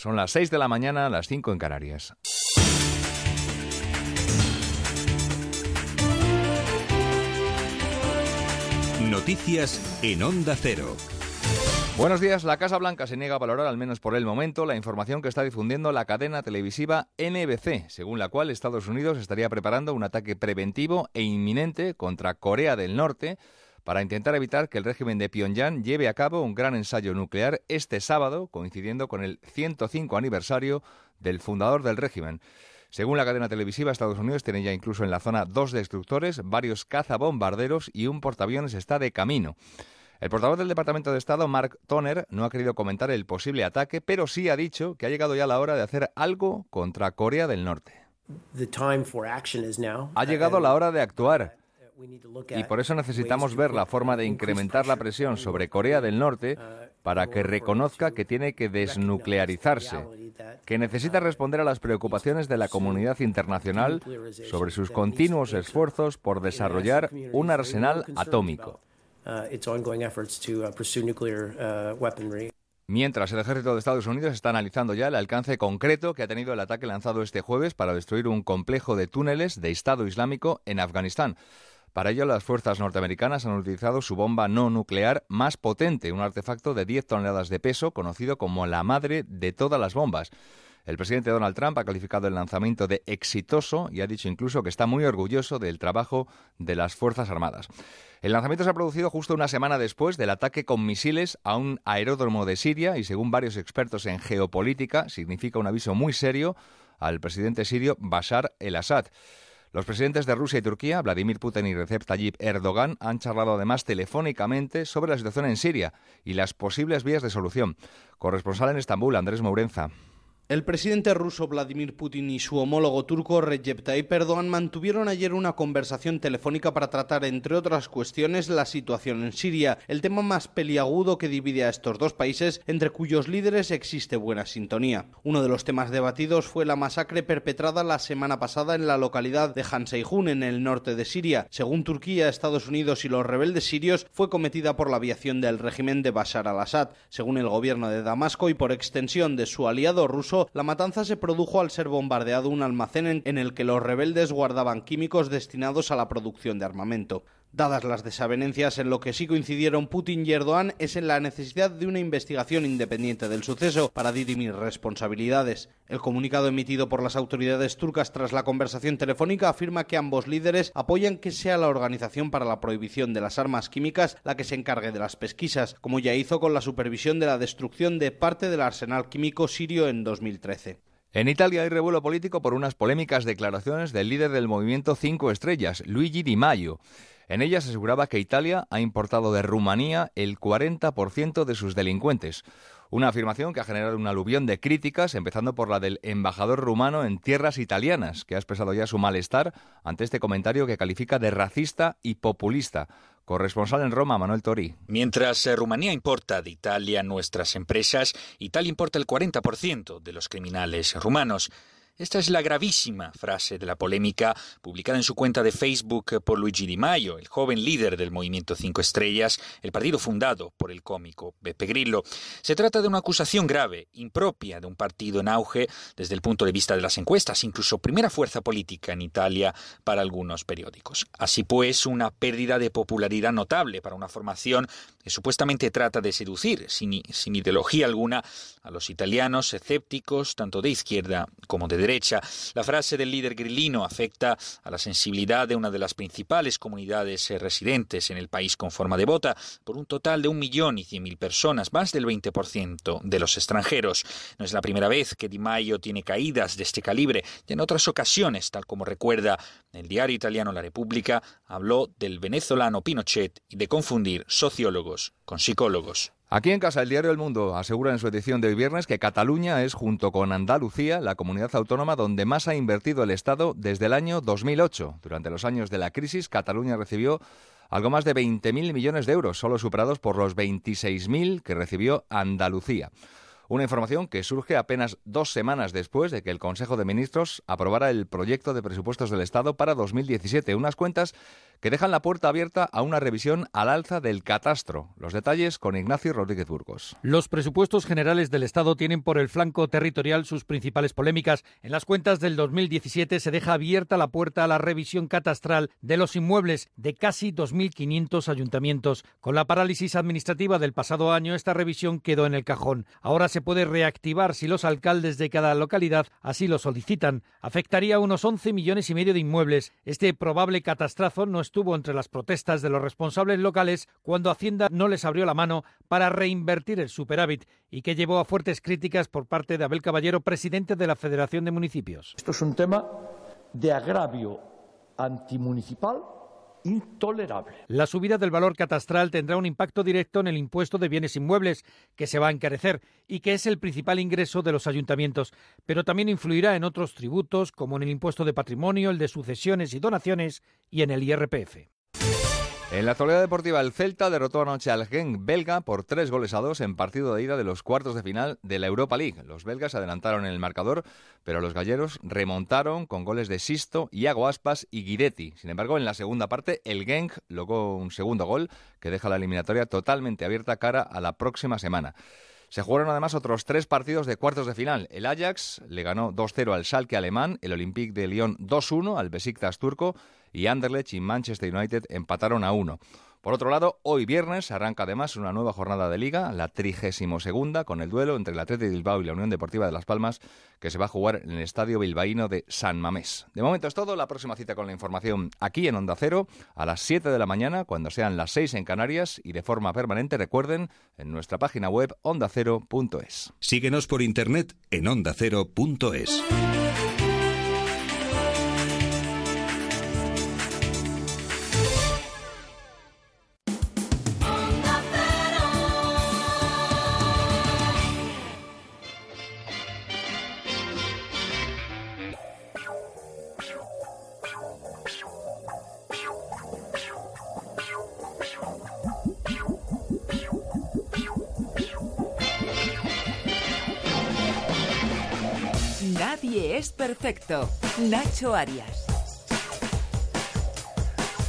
Son las 6 de la mañana, las 5 en Canarias. Noticias en Onda Cero. Buenos días. La Casa Blanca se niega a valorar, al menos por el momento, la información que está difundiendo la cadena televisiva NBC, según la cual Estados Unidos estaría preparando un ataque preventivo e inminente contra Corea del Norte para intentar evitar que el régimen de Pyongyang lleve a cabo un gran ensayo nuclear este sábado, coincidiendo con el 105 aniversario del fundador del régimen. Según la cadena televisiva, Estados Unidos tiene ya incluso en la zona dos destructores, varios cazabombarderos y un portaaviones está de camino. El portavoz del Departamento de Estado, Mark Toner, no ha querido comentar el posible ataque, pero sí ha dicho que ha llegado ya la hora de hacer algo contra Corea del Norte. Ha llegado la hora de actuar. Y por eso necesitamos ver la forma de incrementar la presión sobre Corea del Norte para que reconozca que tiene que desnuclearizarse, que necesita responder a las preocupaciones de la comunidad internacional sobre sus continuos esfuerzos por desarrollar un arsenal atómico. Mientras el ejército de Estados Unidos está analizando ya el alcance concreto que ha tenido el ataque lanzado este jueves para destruir un complejo de túneles de Estado Islámico en Afganistán. Para ello, las fuerzas norteamericanas han utilizado su bomba no nuclear más potente, un artefacto de 10 toneladas de peso, conocido como la madre de todas las bombas. El presidente Donald Trump ha calificado el lanzamiento de exitoso y ha dicho incluso que está muy orgulloso del trabajo de las Fuerzas Armadas. El lanzamiento se ha producido justo una semana después del ataque con misiles a un aeródromo de Siria y según varios expertos en geopolítica significa un aviso muy serio al presidente sirio Bashar el-Assad. Los presidentes de Rusia y Turquía, Vladimir Putin y Recep Tayyip Erdogan, han charlado además telefónicamente sobre la situación en Siria y las posibles vías de solución. Corresponsal en Estambul, Andrés Mourenza. El presidente ruso Vladimir Putin y su homólogo turco Recep Tayyip Erdogan mantuvieron ayer una conversación telefónica para tratar, entre otras cuestiones, la situación en Siria, el tema más peliagudo que divide a estos dos países, entre cuyos líderes existe buena sintonía. Uno de los temas debatidos fue la masacre perpetrada la semana pasada en la localidad de Han en el norte de Siria. Según Turquía, Estados Unidos y los rebeldes sirios, fue cometida por la aviación del régimen de Bashar al-Assad. Según el gobierno de Damasco y por extensión de su aliado ruso, la matanza se produjo al ser bombardeado un almacén en el que los rebeldes guardaban químicos destinados a la producción de armamento. Dadas las desavenencias, en lo que sí coincidieron Putin y Erdogan es en la necesidad de una investigación independiente del suceso para dirimir responsabilidades. El comunicado emitido por las autoridades turcas tras la conversación telefónica afirma que ambos líderes apoyan que sea la Organización para la Prohibición de las Armas Químicas la que se encargue de las pesquisas, como ya hizo con la supervisión de la destrucción de parte del arsenal químico sirio en 2013. En Italia hay revuelo político por unas polémicas declaraciones del líder del movimiento Cinco Estrellas, Luigi Di Maio. En ellas aseguraba que Italia ha importado de Rumanía el 40% de sus delincuentes. Una afirmación que ha generado un aluvión de críticas, empezando por la del embajador rumano en tierras italianas, que ha expresado ya su malestar ante este comentario que califica de racista y populista. Corresponsal en Roma, Manuel Tori. Mientras eh, Rumanía importa de Italia nuestras empresas, Italia importa el 40% de los criminales rumanos. Esta es la gravísima frase de la polémica publicada en su cuenta de Facebook por Luigi Di Maio, el joven líder del movimiento Cinco Estrellas, el partido fundado por el cómico Beppe Grillo. Se trata de una acusación grave, impropia de un partido en auge desde el punto de vista de las encuestas, incluso primera fuerza política en Italia para algunos periódicos. Así pues, una pérdida de popularidad notable para una formación que supuestamente trata de seducir, sin, sin ideología alguna, a los italianos escépticos, tanto de izquierda como de derecha la frase del líder grillino afecta a la sensibilidad de una de las principales comunidades eh, residentes en el país con forma de vota, por un total de un millón y cien mil personas, más del 20% de los extranjeros. No es la primera vez que Di Maio tiene caídas de este calibre, y en otras ocasiones, tal como recuerda el diario italiano La República, habló del venezolano Pinochet y de confundir sociólogos con psicólogos. Aquí en casa, el diario El Mundo asegura en su edición de hoy viernes que Cataluña es, junto con Andalucía, la comunidad autónoma donde más ha invertido el Estado desde el año 2008. Durante los años de la crisis, Cataluña recibió algo más de 20.000 millones de euros, solo superados por los 26.000 que recibió Andalucía. Una información que surge apenas dos semanas después de que el Consejo de Ministros aprobara el proyecto de presupuestos del Estado para 2017, unas cuentas que dejan la puerta abierta a una revisión al alza del catastro. Los detalles con Ignacio Rodríguez Burgos. Los presupuestos generales del Estado tienen por el flanco territorial sus principales polémicas. En las cuentas del 2017 se deja abierta la puerta a la revisión catastral de los inmuebles de casi 2.500 ayuntamientos. Con la parálisis administrativa del pasado año, esta revisión quedó en el cajón. Ahora se puede reactivar si los alcaldes de cada localidad así lo solicitan. Afectaría a unos 11 millones y medio de inmuebles. Este probable catastrazo no estuvo entre las protestas de los responsables locales cuando Hacienda no les abrió la mano para reinvertir el superávit y que llevó a fuertes críticas por parte de Abel Caballero, presidente de la Federación de Municipios. Esto es un tema de agravio antimunicipal La subida del valor catastral tendrá un impacto directo en el impuesto de bienes inmuebles, que se va a encarecer y que es el principal ingreso de los ayuntamientos, pero también influirá en otros tributos, como en el impuesto de patrimonio, el de sucesiones y donaciones y en el IRPF. En la actualidad deportiva, el Celta derrotó anoche al Genk belga por tres goles a dos en partido de ida de los cuartos de final de la Europa League. Los belgas adelantaron en el marcador, pero los galleros remontaron con goles de Sisto, Iago Aspas y Guiretti. Sin embargo, en la segunda parte, el Genk logró un segundo gol que deja la eliminatoria totalmente abierta cara a la próxima semana. Se jugaron además otros tres partidos de cuartos de final. El Ajax le ganó 2-0 al Schalke alemán, el Olympique de Lyon 2-1 al Besiktas turco y Anderlecht y Manchester United empataron a 1. Por otro lado, hoy viernes arranca además una nueva jornada de liga, la trigésimo segunda, con el duelo entre el Atlético de Bilbao y la Unión Deportiva de Las Palmas, que se va a jugar en el Estadio Bilbaíno de San Mamés. De momento es todo, la próxima cita con la información aquí en Onda Cero, a las 7 de la mañana, cuando sean las 6 en Canarias, y de forma permanente, recuerden, en nuestra página web ondacero.es. Síguenos por internet en ondacero.es. Nacho Arias.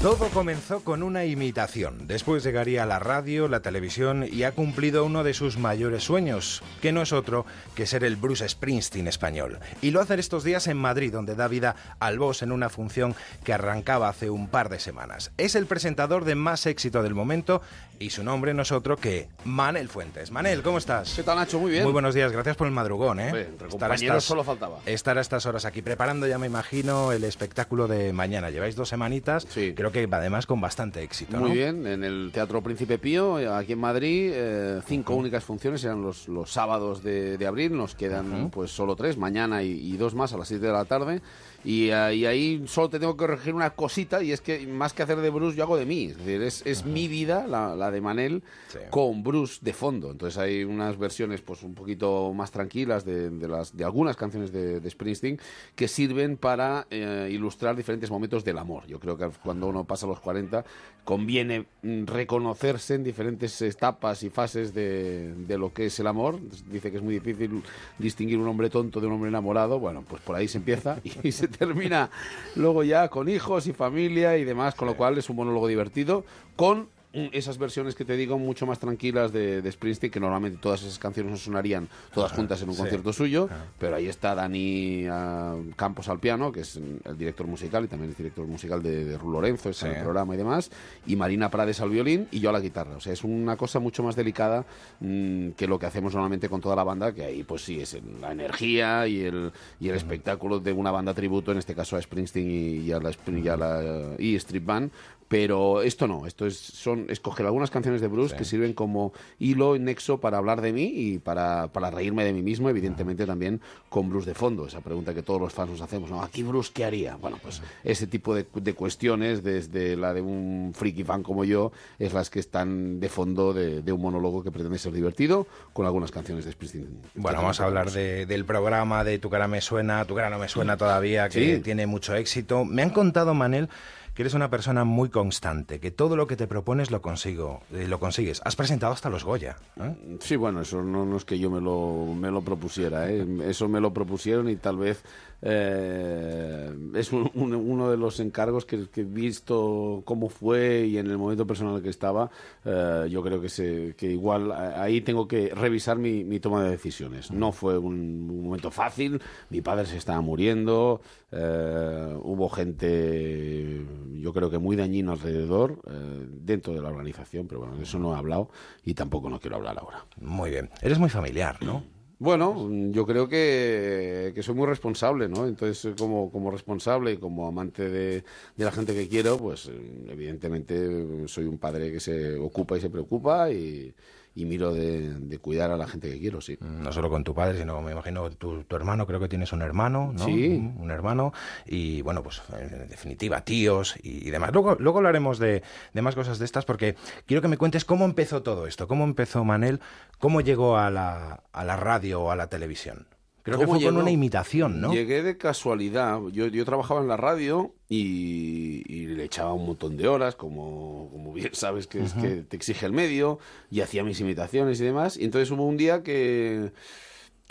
Todo comenzó con una imitación. Después llegaría la radio, la televisión y ha cumplido uno de sus mayores sueños, que no es otro que ser el Bruce Springsteen español. Y lo hace estos días en Madrid, donde da vida al boss en una función que arrancaba hace un par de semanas. Es el presentador de más éxito del momento y su nombre no es otro que Manel Fuentes. Manel, ¿cómo estás? ¿Qué tal, Nacho? Muy bien. Muy buenos días, gracias por el madrugón, ¿eh? Entre compañeros solo faltaba. Estar a estas horas aquí preparando, ya me imagino, el espectáculo de mañana. Lleváis dos semanitas, Sí. creo que además con bastante éxito, Muy ¿no? bien, en el Teatro Príncipe Pío, aquí en Madrid, eh, cinco únicas funciones, eran los, los sábados de, de abril, nos quedan pues solo tres, mañana y, y dos más a las 7 de la tarde. Y, y ahí solo te tengo que corregir una cosita, y es que más que hacer de Bruce, yo hago de mí. Es decir, es, es mi vida, la, la de Manel, Sí. con Bruce de fondo. Entonces hay unas versiones pues un poquito más tranquilas de, de las, de algunas canciones de, de Springsteen que sirven para eh, ilustrar diferentes momentos del amor. Yo creo que cuando uno pasa los 40 conviene mm, reconocerse en diferentes etapas y fases de, de lo que es el amor. Dice que es muy difícil distinguir un hombre tonto de un hombre enamorado. Bueno, pues por ahí se empieza y se termina luego ya con hijos y familia y demás, con lo cual es un monólogo divertido con esas versiones que te digo mucho más tranquilas de, de Springsteen que normalmente todas esas canciones no sonarían todas juntas en un sí. concierto suyo pero ahí está Dani ah, Campos al piano que es el director musical y también es director musical de, de Ru Lorenzo está en el programa y demás y Marina Prades al violín y yo a la guitarra. O sea es una cosa mucho más delicada mm, que lo que hacemos normalmente con toda la banda que ahí pues sí es el- la energía y el, y el espectáculo de una banda tributo en este caso a Springsteen y, y a la, y a la E Street Band pero esto no, esto es son escoger algunas canciones de Bruce que sirven como hilo nexo para hablar de mí y para, para reírme de mí mismo, evidentemente también con Bruce de fondo, esa pregunta que todos los fans nos hacemos, ¿no? ¿Aquí Bruce qué haría? Bueno, pues ese tipo de, de cuestiones, desde la de un friki fan como yo, es las que están de fondo de, de un monólogo que pretende ser divertido con algunas canciones de Springsteen. Bueno, vamos a hablar de- del programa de Tu cara me suena, Tu cara no me suena todavía, que Sí. tiene mucho éxito. Me han contado, Manel, que eres una persona muy constante, que todo lo que te propones lo consigo, eh, lo consigues. Has presentado hasta los Goya. ¿eh? Sí, bueno, eso no, no, es que yo me lo, me lo propusiera, ¿eh? eso me lo propusieron y tal vez eh, es un, un, uno de los encargos que, he visto cómo fue y en el momento personal que estaba, eh, yo creo que, se, que igual ahí tengo que revisar mi, toma de decisiones. No fue un, un, momento fácil, mi padre se estaba muriendo, eh, hubo gente, yo creo que muy dañino alrededor, eh, dentro de la organización, pero bueno, de eso no he hablado y tampoco no quiero hablar ahora. Muy bien, eres muy familiar, ¿no? Bueno, yo creo que, soy muy responsable, ¿no? Entonces, como, como responsable y como amante de, de, la gente que quiero, pues evidentemente soy un padre que se ocupa y se preocupa y, y miro de, de, cuidar a la gente que quiero, sí. No solo con tu padre, sino me imagino tu, tu hermano, creo que tienes un hermano, ¿no? Sí. Un, un hermano y, bueno, pues en definitiva, tíos y, y demás. Luego, luego hablaremos de, de, más cosas de estas porque quiero que me cuentes cómo empezó todo esto, cómo empezó Manel, cómo llegó a la, a la radio o a la televisión. Creo que fue llegó? con una imitación, ¿no? Llegué de casualidad. Yo, yo trabajaba en la radio y, y, le echaba un montón de horas, como, como bien sabes que, es, uh -huh. que te exige el medio, y hacía mis imitaciones y demás. Y entonces hubo un día que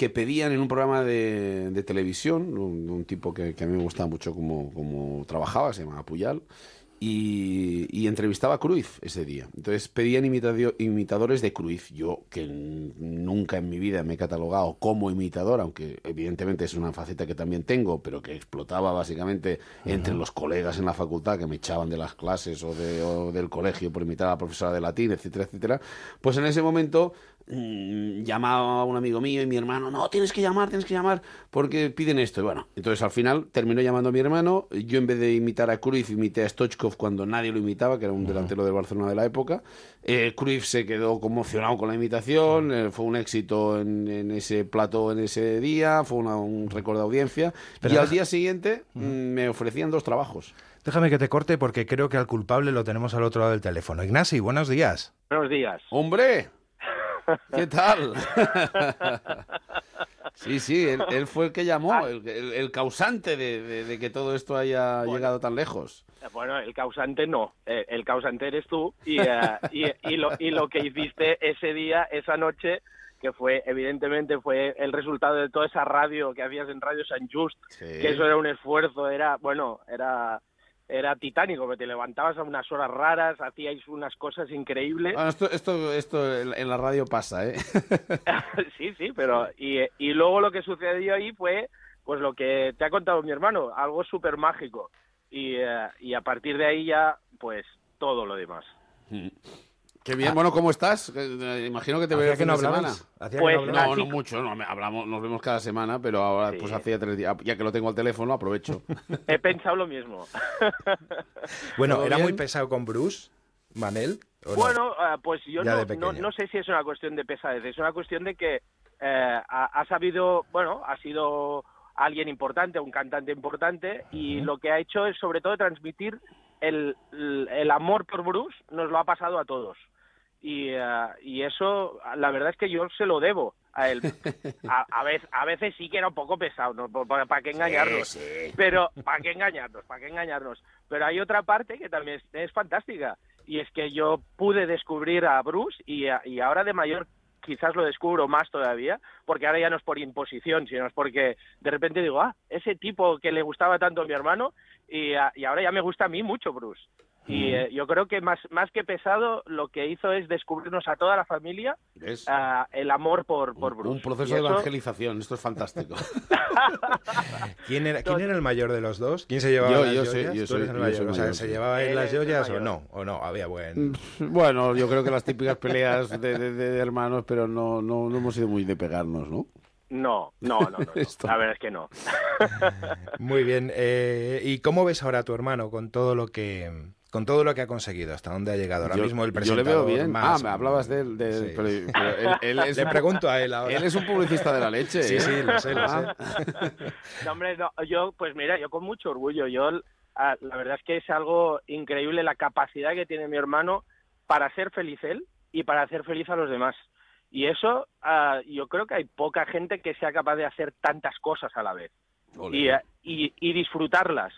que pedían en un programa de, de televisión, un, un, tipo que, que, a mí me gustaba mucho como, como trabajaba, se llamaba Puyal, y, y, entrevistaba a Cruyff ese día. Entonces pedían imitadores de Cruyff. Yo, que nunca en mi vida me he catalogado como imitador, aunque evidentemente es una faceta que también tengo, pero que explotaba básicamente uh -huh. entre los colegas en la facultad que me echaban de las clases o, de, o del colegio por imitar a la profesora de latín, etcétera, etcétera. Pues en ese momento mmm, llamaba a un amigo mío y mi hermano, no, tienes que llamar, tienes que llamar, porque piden esto. Y bueno, entonces al final terminó llamando a mi hermano. Yo en vez de imitar a Cruyff, imité a Stoichkov cuando nadie lo imitaba, que era un delantero del Barcelona de la época. Eh, Cruyff se quedó conmocionado con la imitación, eh, fue un éxito en, en, ese plato en ese día, fue una, un récord de audiencia. Pero y al día siguiente uh -huh. me ofrecían dos trabajos. Déjame que te corte porque creo que al culpable lo tenemos al otro lado del teléfono. Ignasi, buenos días. Buenos días. ¡Hombre! ¿Qué tal? sí, sí, él, él, fue el que llamó, el, el, el causante de, de, de, que todo esto haya bueno, llegado tan lejos. Bueno, el causante no, el causante eres tú y, uh, y, y, lo, y lo que hiciste ese día, esa noche, que fue, evidentemente, fue el resultado de toda esa radio que hacías en Radio San Just, sí. que eso era un esfuerzo, era, bueno, era era titánico, que te levantabas a unas horas raras, hacíais unas cosas increíbles. Bueno, esto, esto, esto en la radio pasa, ¿eh? sí, sí, pero y, y luego lo que sucedió ahí fue, pues lo que te ha contado mi hermano, algo súper mágico. Y, uh, y a partir de ahí ya, pues todo lo demás. Mm. Qué bien, ah. bueno, ¿cómo estás? Eh, imagino que te veo que no semana. Pues, no, no, no, mucho, no, hablamos, nos vemos cada semana, pero ahora sí. pues hacía tres días, ya que lo tengo al teléfono, aprovecho. He pensado lo mismo. bueno, ¿era bien? muy pesado con Bruce, Manel? Bueno, no? uh, pues yo no, no, no, sé si es una cuestión de pesadez, es una cuestión de que eh, ha, ha, sabido, bueno, ha sido alguien importante, un cantante importante, y uh -huh. lo que ha hecho es sobre todo transmitir el, el, amor por Bruce nos lo ha pasado a todos. Y, uh, y eso, la verdad es que yo se lo debo a él. A, a, veces, a veces sí que era un poco pesado, ¿no? ¿Para, para qué engañarnos? Sí, sí. Pero, ¿para qué engañarnos? ¿Para qué engañarnos? Pero hay otra parte que también es, es fantástica. Y es que yo pude descubrir a Bruce y, a, y ahora de mayor quizás lo descubro más todavía, porque ahora ya no es por imposición, sino es porque de repente digo, ah, ese tipo que le gustaba tanto a mi hermano, y, y ahora ya me gusta a mí mucho Bruce. Y eh, yo creo que más, más que pesado, lo que hizo es descubrirnos a toda la familia uh, el amor por, por Bruce. Un proceso de evangelización, esto es fantástico. ¿Quién, era, ¿Quién era el mayor de los dos? ¿Quién se llevaba yo, las yo joyas? Soy, yo soy, el mayor. Yo o sea, ¿Se llevaba él las joyas o no? ¿O no? Había buen... Bueno, yo creo que las típicas peleas de, de, de hermanos, pero no, no, no hemos sido muy de pegarnos, ¿no? No, no, no, no, no. la verdad es que no. Muy bien. Eh, ¿Y cómo ves ahora a tu hermano con todo lo que con todo lo que ha conseguido, hasta dónde ha llegado ahora yo, mismo el presentador. Yo le veo bien. Más, ah, me hablabas de él. De, sí. pero, pero él, él es le pregunto a él ahora. Él es un publicista de la leche. Sí, ¿eh? sí, lo sé, lo sé. no, hombre, no, yo, pues mira, yo con mucho orgullo. Yo, la verdad es que es algo increíble la capacidad que tiene mi hermano para ser feliz él y para hacer feliz a los demás. Y eso, uh, yo creo que hay poca gente que sea capaz de hacer tantas cosas a la vez. Y, uh, y, y disfrutarlas.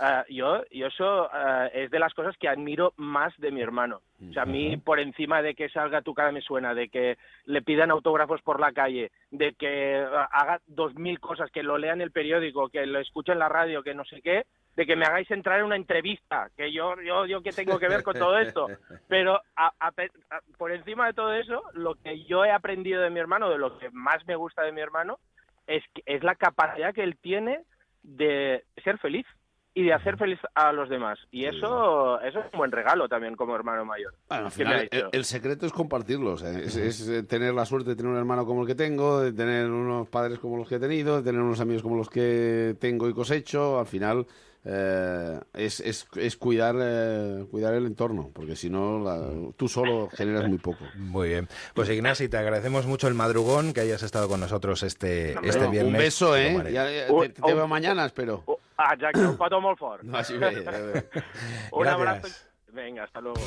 Ah, yo, yo eso es de las cosas que admiro más de mi hermano. O sea, a mí, por encima de que salga tu cara me suena, de que le pidan autógrafos por la calle, de que haga dos mil cosas, que lo lea en el periódico, que lo escuche en la radio, que no sé qué, de que me hagáis entrar en una entrevista, que yo, yo, yo que tengo que ver con todo esto. Pero a- a pe- a- por encima de todo eso, lo que yo he aprendido de mi hermano, de lo que más me gusta de mi hermano, es, que- es la capacidad que él tiene de ser feliz y de hacer feliz a los demás. Y eso, eso es un buen regalo también como hermano mayor. Bueno, al final, el, el secreto es compartirlo. o sea, es, es, eh, tener la suerte de tener un hermano como el que tengo, de tener unos padres como los que he tenido, de tener unos amigos como los que tengo y cosecho. Al final eh, es, es, es cuidar, eh, cuidar el entorno, porque si no, la- tú solo generas muy poco. Muy bien. Pues Ignasi, te agradecemos mucho el madrugón que hayas estado con nosotros este, Hombre, este un viernes. beso, ¿eh? Tomaré. Ya- ya Un- te, te veo un- mañana, espero. Ah, Jack, un pato molt fort. No, así ve, ya veo. un Gracias. abrazo. Venga, hasta luego.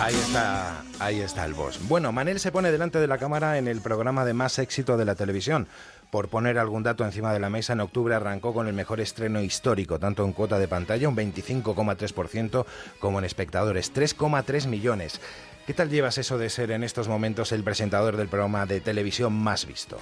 Ahí está, ahí está el boss. Bueno, Manel se pone delante de la cámara en el programa de más éxito de la televisión. Por poner algún dato encima de la mesa, en octubre arrancó con el mejor estreno histórico, tanto en cuota de pantalla, un 25,3%, como en espectadores, 3,3 millones. ¿Qué tal llevas eso de ser en estos momentos el presentador del programa de televisión más visto?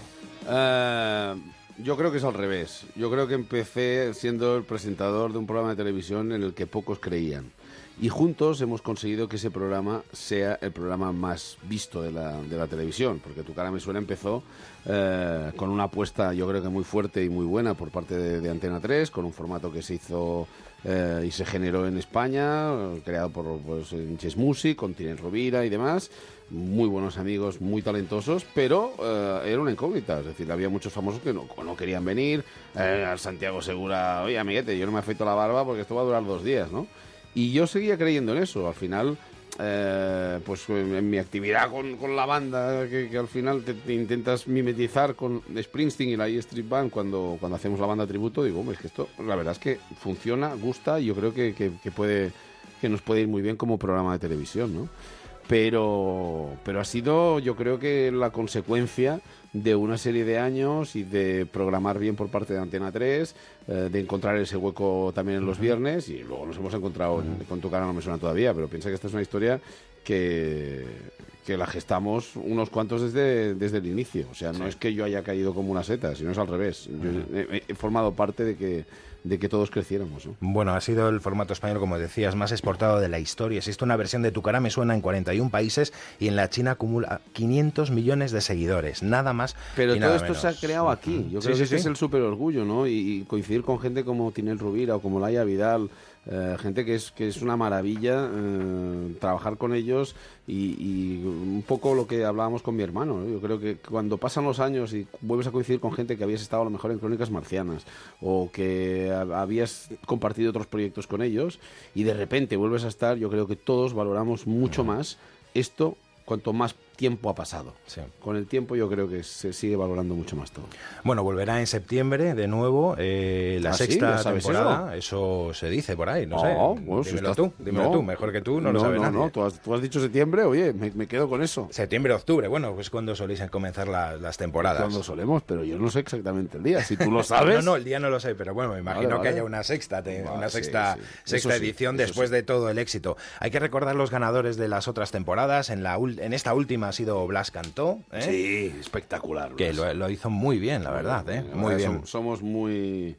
Eh, yo creo que es al revés. Yo creo que empecé siendo el presentador de un programa de televisión en el que pocos creían. Y juntos hemos conseguido que ese programa sea el programa más visto de la, de la televisión, porque Tu cara me suena empezó eh, con una apuesta yo creo que muy fuerte y muy buena por parte de, Antena 3, con un formato que se hizo eh, y se generó en España, creado por pues, Music, con Tinel Rovira y demás. Muy buenos amigos, muy talentosos, pero eh, era una incógnita. Es decir, había muchos famosos que no, no querían venir. Eh, Santiago Segura, oye, amiguete, yo no me afeito la barba porque esto va a durar dos días, ¿no? Y yo seguía creyendo en eso. Al final, eh, pues en mi actividad con, con la banda, que, al final te intentas mimetizar con Springsteen y la E Street Band cuando, cuando hacemos la banda tributo, digo, hombre, es que esto, la verdad es que funciona, gusta y yo creo que, que, que puede, que nos puede ir muy bien como programa de televisión, ¿no? Pero, pero ha sido, yo creo que la consecuencia de una serie de años y de programar bien por parte de Antena 3, eh, de encontrar ese hueco también en los viernes y luego nos hemos encontrado en- con tu cara no me suena todavía, pero piensa que esta es una historia que, que la gestamos unos cuantos desde, desde el inicio. O sea, no es que yo haya caído como una seta, sino es al revés. Yo he, he formado parte de que, de que todos creciéramos. ¿no? Bueno, ha sido el formato español, como decías, más exportado de la historia. Existe una versión de Tu cara me suena en 41 países y en la China acumula 500 millones de seguidores, nada más. Pero y todo nada esto se ha menos. creado aquí. Yo Sí, creo sí, que ese sí. es el súper orgullo, ¿no? Y, y coincidir con gente como Tinel Rubira o como Laia Vidal, eh, gente que es, que es una maravilla eh, trabajar con ellos y, y un poco lo que hablábamos con mi hermano. ¿no? Yo creo que cuando pasan los años y vuelves a coincidir con gente que habías estado a lo mejor en Crónicas Marcianas o que ha- habías compartido otros proyectos con ellos y de repente vuelves a estar, yo creo que todos valoramos mucho más esto cuanto más tiempo ha pasado. Con el tiempo yo creo que se sigue valorando mucho más todo. Bueno, volverá en septiembre de nuevo eh, la ¿Ah, sexta ¿Ya sabes temporada. Eso? se dice por ahí, no, No, sé. bueno, dímelo tú, dímelo no. tú, mejor que tú, no, lo sabe no, nadie. no, tú has, tú has dicho septiembre, oye, me, me quedo con eso. Septiembre, octubre, bueno, pues cuando soléis comenzar la- las temporadas. Cuando solemos, pero yo no sé exactamente el día. Si tú lo sabes. No, no, el día no lo sé, pero bueno, me imagino Vale, que haya una sexta, te- Vale, una sexta, sí. sexta edición después de todo el éxito. Hay que recordar los ganadores de las otras temporadas. En, la, en esta última ha sido Blas Cantó. ¿eh? Sí, espectacular. Que lo, lo hizo muy bien, la verdad, ¿eh? Muy bien. som- Somos muy,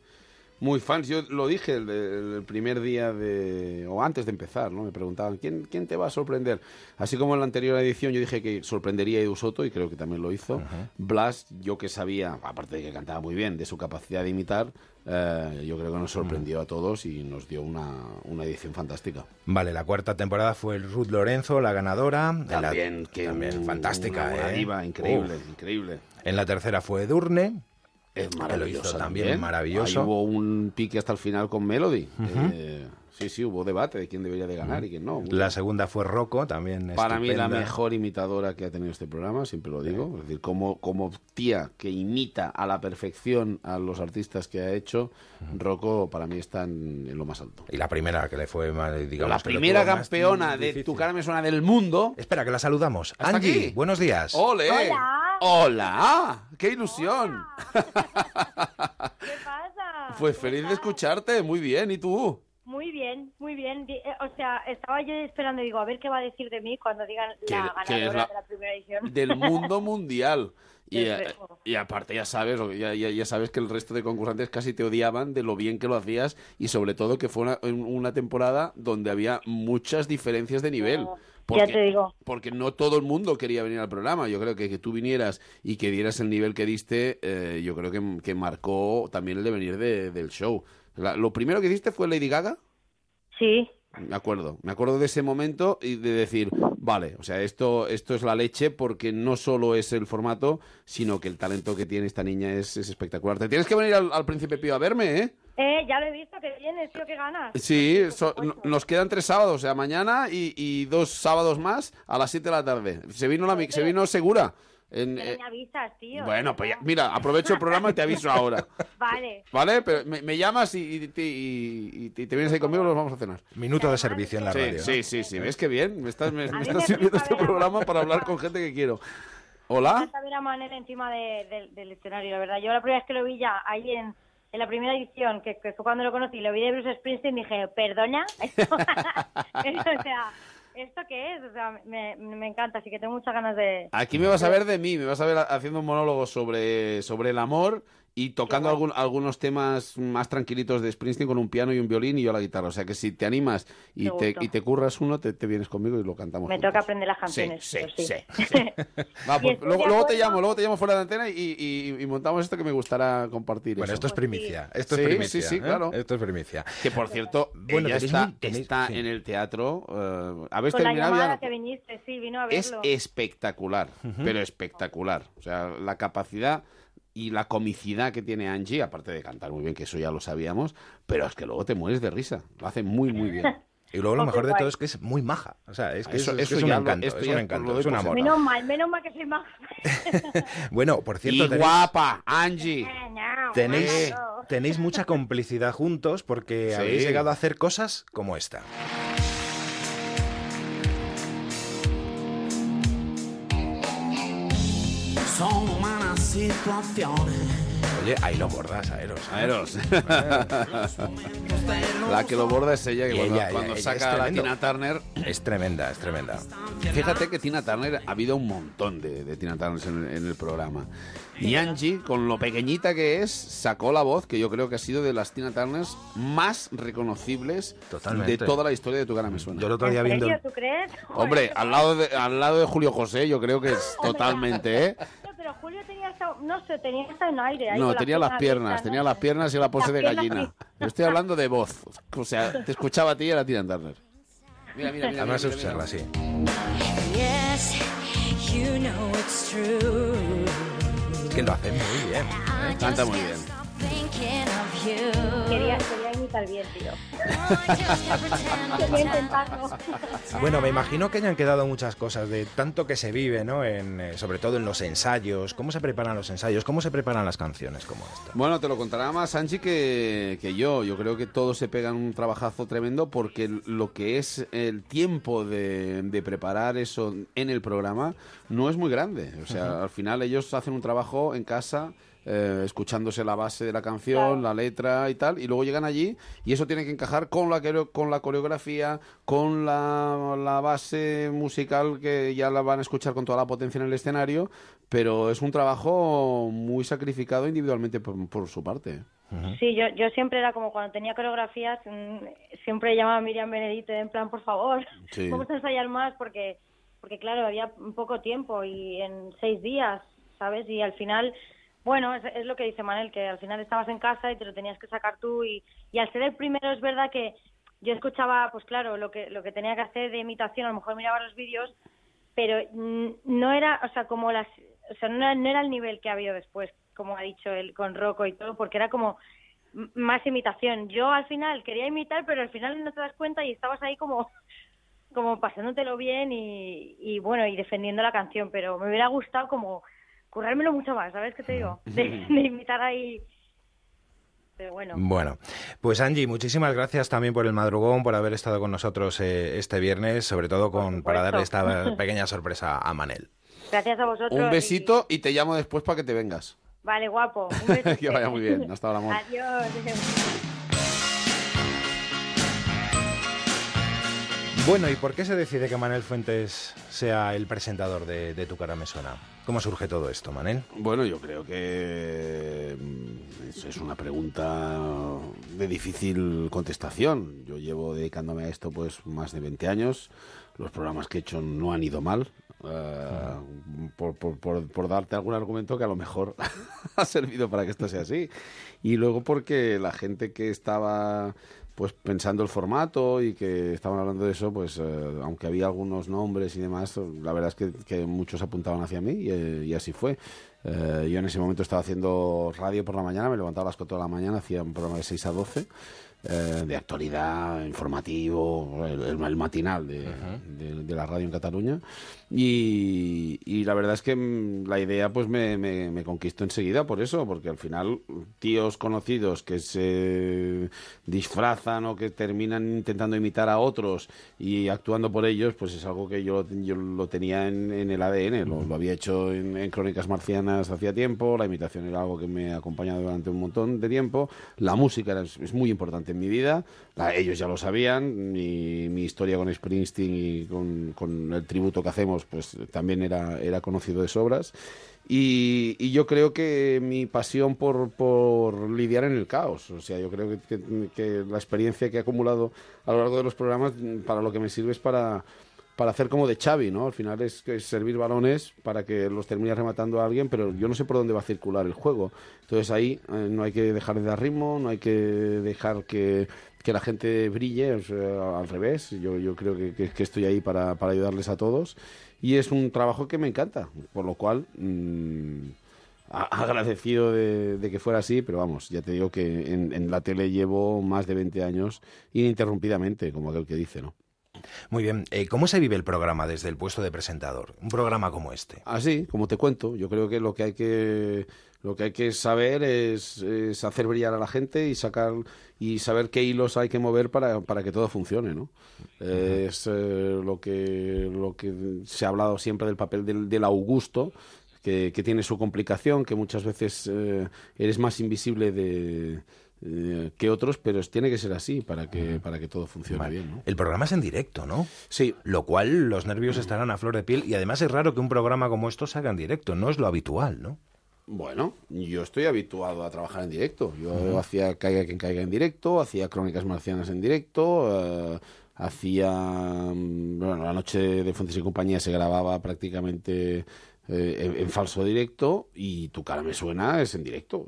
muy fans. Yo lo dije el, el primer día de. o antes de empezar, ¿no? Me preguntaban, ¿quién, ¿quién te va a sorprender? Así como en la anterior edición yo dije que sorprendería a Edu Soto, y creo que también lo hizo. Blas, yo que sabía, aparte de que cantaba muy bien, de su capacidad de imitar, eh, yo creo que nos sorprendió a todos y nos dio una, una edición fantástica. Vale, la cuarta temporada fue Ruth Lorenzo, la ganadora. La- También, que también un- fantástica, una ¿eh? diva increíble, Uf. increíble. En la tercera fue Edurne. Es maravilloso hizo también, maravilloso. Ahí hubo un pique hasta el final con Melody. Eh, Sí, sí, hubo debate de quién debería de ganar y quién no. La segunda fue Rocco, también Para mí la estupenda. mejor imitadora que ha tenido este programa, siempre lo digo. Es decir, como, como tía que imita a la perfección a los artistas que ha hecho, Rocco para mí está en, en lo más alto. Y la primera que le fue, mal, digamos, la primera campeona de difícil. Tu cara me suena del mundo. Espera, que la saludamos. ¿Está Angie, aquí? buenos días. ¡Ole! Hola. ¡Hola! ¡Qué ilusión! ¿Qué pasa? Pues feliz de escucharte, muy bien. ¿Y tú? Muy bien, muy bien. Eh, O sea, estaba yo esperando, digo, a ver qué va a decir de mí cuando digan la ganadora la- de la primera edición. Del mundo mundial. Y, y aparte ya sabes, ya, ya, sabes que el resto de concursantes casi te odiaban de lo bien que lo hacías y sobre todo que fue una, una temporada donde había muchas diferencias de nivel. Ya te digo. Porque no todo el mundo quería venir al programa. Yo creo que que tú vinieras y que dieras el nivel que diste, eh, yo creo que, que marcó también el devenir de- del show. La- lo primero que hiciste fue Lady Gaga. Sí. Me acuerdo, me acuerdo de ese momento y de decir, vale, o sea, esto, esto es la leche porque no solo es el formato, sino que el talento que tiene esta niña es, es espectacular. Te tienes que venir al, al Príncipe Pío a verme, ¿eh? Eh, ya lo he visto que vienes, tío, que ganas. Sí, so- nos quedan tres sábados, o sea, mañana y, y dos sábados más a las 7 de la tarde. Se vino, la, se vino segura. En, Pero eh, me avisas, tío. bueno, pues ya- mira, aprovecho el programa y te aviso ahora. Vale. ¿Vale? Pero me, me llamas y, y te- y- y te vienes ahí conmigo y nos vamos a cenar. Minuto de servicio en la sí, radio. Sí, sí, sí. ¿Ves qué bien? Me estás, me, me estás me sirviendo este programa para hablar con gente que quiero. Me ¿Hola? ver a Manel encima de- del- del escenario, la verdad. Yo la primera vez que lo vi ya ahí en, en la primera edición, que, que fue cuando lo conocí, lo vi de Bruce Springsteen, dije, ¿perdona? o sea, ¿esto qué es? O sea, me, me encanta, así que tengo muchas ganas de... Aquí me vas a ver de mí, me vas a ver haciendo un monólogo sobre, sobre el amor y tocando algún- algunos temas más tranquilitos de Springsteen con un piano y un violín y yo la guitarra. O sea que si te animas y, te, y te curras uno, te, te vienes conmigo y lo cantamos. Me juntos. toca aprender las canciones. sí, sí. sí, Va, Y pues, luego, te llamo, luego te llamo fuera de antena y, y- y montamos esto que me gustará compartir. Bueno, eso. esto es primicia. Esto Sí, es primicia. sí, sí, ¿eh? claro. Esto es primicia. Que por cierto, Bueno, ella está, muy- tenéis- está sí. en el teatro. eh, ¿Habéis Con la terminado llamada ya? que viniste, sí, vino a Es espectacular, pero espectacular. O sea, la capacidad y la comicidad que tiene Angie, aparte de cantar muy bien, que eso ya lo sabíamos, pero es que luego te mueres de risa. Lo hace muy, muy bien. Y luego lo mejor de todo es que es muy maja. O sea, es que Eso- es, eso un ya encanto. esto es un encanto, es un amor. Menos mal, menos mal que soy más... Bueno, por cierto, y tenéis, guapa, Angie. Eh, no, tenéis, no. tenéis mucha complicidad juntos porque Sí. habéis llegado a hacer cosas como esta. Son. Oye, ahí lo bordas, Aeros. ¿eh? Aeros. La que lo borda es ella, que Y cuando, ella, cuando ella, ella saca es a. Tina Turner. Es tremenda, es tremenda. Fíjate que Tina Turner ha habido un montón de, de Tina Turner en, en el programa. Y Angie, con lo pequeñita que es, sacó la voz que yo creo que ha sido de las Tina Turners más reconocibles Totalmente. de toda la historia de Tu cara me suena. Yo el otro día ¿En viendo... tú crees? Hombre, al lado, de, al lado de Julio José, yo creo que es totalmente, ¿eh? No, Julio tenía hasta, no sé, tenía hasta un aire ahí No, con tenía las piernas, tenía ¿no? las piernas y la pose Las de gallina. estoy hablando de voz. O sea, te escuchaba a ti y era Tina Turner. Mira, mira, mira. Además, mira. sí. Yes, you know it's true. Es que lo hacen muy bien. Just Canta muy bien. Quería, quería imitar bien, tío. Quería intentarlo. Bueno, me imagino que hayan quedado muchas cosas de tanto que se vive, ¿no? En, eh, sobre todo en los ensayos. ¿Cómo se preparan los ensayos? ¿Cómo se preparan las canciones como esta? Bueno, te lo contará más Angie que, que yo. Yo creo que todos se pegan un trabajazo tremendo porque lo que es el tiempo de, de preparar eso en el programa no es muy grande. O sea, al final ellos hacen un trabajo en casa. Eh, escuchándose la base de la canción, la letra y tal, y luego llegan allí y eso tiene que encajar con la, con la coreografía, con la, la base musical que ya la van a escuchar con toda la potencia en el escenario, pero es un trabajo muy sacrificado individualmente por, por su parte. Sí, yo, yo siempre era como cuando tenía coreografías, mm, siempre llamaba a Miriam Benedito en plan, por favor, Sí. vamos a ensayar más porque, porque claro, había poco tiempo y en seis días, ¿sabes? Y al final, bueno, es, es lo que dice Manel, que al final estabas en casa y te lo tenías que sacar tú y, al ser el primero es verdad que yo escuchaba, pues claro, lo que, lo que tenía que hacer de imitación, a lo mejor miraba los vídeos, pero no era, o sea, como las, o sea, no era, el nivel que ha habido después, como ha dicho él con Rocco y todo, porque era como más imitación. Yo al final quería imitar, pero al final no te das cuenta y estabas ahí como como pasándotelo bien y, y bueno, y defendiendo la canción, pero me hubiera gustado como currármelo mucho más, ¿sabes qué te digo? De, de imitar ahí. Pero bueno. Bueno, pues Angie, muchísimas gracias también por el madrugón, por haber estado con nosotros eh, este viernes, sobre todo con, para darle esta pequeña sorpresa a Manel. Gracias a vosotros. Un y- besito y te llamo después para que te vengas. Vale, guapo. Un beso. que vaya muy bien. Hasta ahora, amor. Adiós. Bueno, ¿y por qué se decide que Manel Fuentes sea el presentador de, Tu cara me suena? ¿Cómo surge todo esto, Manel? Bueno, yo creo que mm, es, una pregunta de difícil contestación. Yo llevo dedicándome a esto pues más de 20 años. Los programas que he hecho no han ido mal. eh, por darte algún argumento que a lo mejor ha servido para que esto sea así. Y luego porque la gente que estaba pues pensando el formato y que estaban hablando de eso, pues eh, aunque había algunos nombres y demás, la verdad es que, que muchos apuntaban hacia mí y, eh, y así fue. Eh, yo en ese momento estaba haciendo radio por la mañana, me levantaba a las 4 de la mañana, hacía un programa de 6 a 12 eh, de actualidad, informativo, el, el- el matinal de, de- de la radio en Cataluña. Y, la verdad es que mm, la idea pues me, me- conquistó enseguida por eso, porque al final tíos conocidos que se disfrazan o que terminan intentando imitar a otros y actuando por ellos, pues es algo que yo, yo lo tenía en, en el ADN, lo, había hecho en, Crónicas Marcianas hacía tiempo, la imitación era algo que me ha acompañado durante un montón de tiempo, la música era- es, muy importante en mi vida, ellos ya lo sabían, mi, historia con Springsteen y con el tributo que hacemos, pues también era, era conocido de sobras. Y, yo creo que mi pasión por, por lidiar en el caos, o sea, yo creo que, la experiencia que he acumulado a lo largo de los programas, para lo que me sirve es para, para hacer como de Xavi, ¿no? Al final es, es servir balones para que los termine rematando a alguien, pero yo no sé por dónde va a circular el juego. Entonces ahí eh, no hay que dejar de dar ritmo, no hay que dejar que, que la gente brille, al revés. Yo, yo creo que- que estoy ahí para, para ayudarles a todos. Y es un trabajo que me encanta, por lo cual... mm, agradecido de, de que fuera así, pero vamos, ya te digo que en, en la tele llevo más de 20 años ininterrumpidamente, como aquel que dice, ¿no? Muy bien, eh, ¿cómo se vive el programa desde el puesto de presentador? Un programa como este. Así, como te cuento, yo creo que lo que hay que lo que hay que saber es, es hacer brillar a la gente y sacar y saber qué hilos hay que mover para, para que todo funcione, ¿no? Es eh, lo que lo que se ha hablado siempre del papel del, del Augusto, que, que tiene su complicación, que muchas veces eh, eres más invisible de eh, que otros, pero tiene que ser así para que para que todo funcione bien, ¿no? El programa es en directo, ¿no? Sí. Lo cual los nervios estarán a flor de piel y además es raro que un programa como esto se haga en directo, no es lo habitual, ¿no? Bueno, yo estoy habituado a trabajar en directo. Yo hacía Caiga quien caiga en directo, hacía Crónicas Marcianas en directo, eh, hacía... mm, Bueno, la noche de Fuentes y Compañía se grababa prácticamente eh, en, en falso directo y Tu cara me suena es en directo.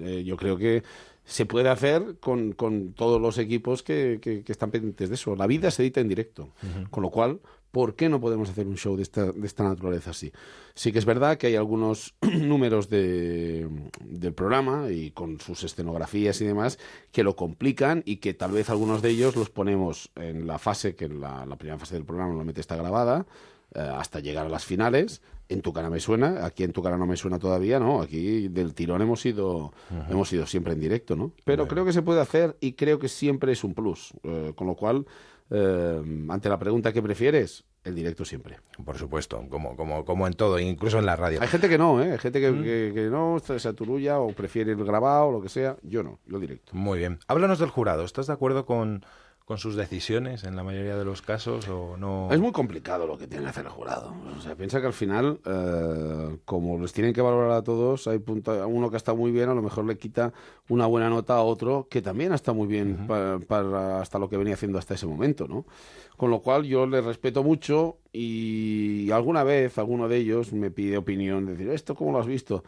Eh, yo creo que se puede hacer con, con todos los equipos que, que- que están pendientes de eso. La vida se edita en directo. Con lo cual, ¿por qué no podemos hacer un show de esta, de esta naturaleza así? Sí que es verdad que hay algunos números de, del programa y con sus escenografías y demás que lo complican y que tal vez algunos de ellos los ponemos en la fase, que la, la primera fase del programa normalmente está grabada, eh, hasta llegar a las finales. En tu cara me suena, aquí en tu cara no me suena todavía, ¿no? Aquí del tirón hemos ido, hemos ido siempre en directo, ¿no? Pero creo que se puede hacer y creo que siempre es un plus. eh, con lo cual, eh, ante la pregunta ¿qué prefieres? El directo siempre. Por supuesto, como, como, como en todo, incluso en la radio. Hay gente que no, ¿eh? Hay gente que, que- que no, se aturulla o prefiere el grabado o lo que sea. Yo no, yo directo. Muy bien. Háblanos del jurado. ¿Estás de acuerdo con, con sus decisiones en la mayoría de los casos o no? Es muy complicado lo que tiene que hacer el jurado. O sea, piensa que al final, eh, como les tienen que valorar a todos, hay punto, uno que está muy bien, a lo mejor le quita una buena nota a otro que también está muy bien pa- para hasta lo que venía haciendo hasta ese momento, ¿no? Con lo cual yo les respeto mucho y alguna vez alguno de ellos me pide opinión, decir, ¿esto cómo lo has visto?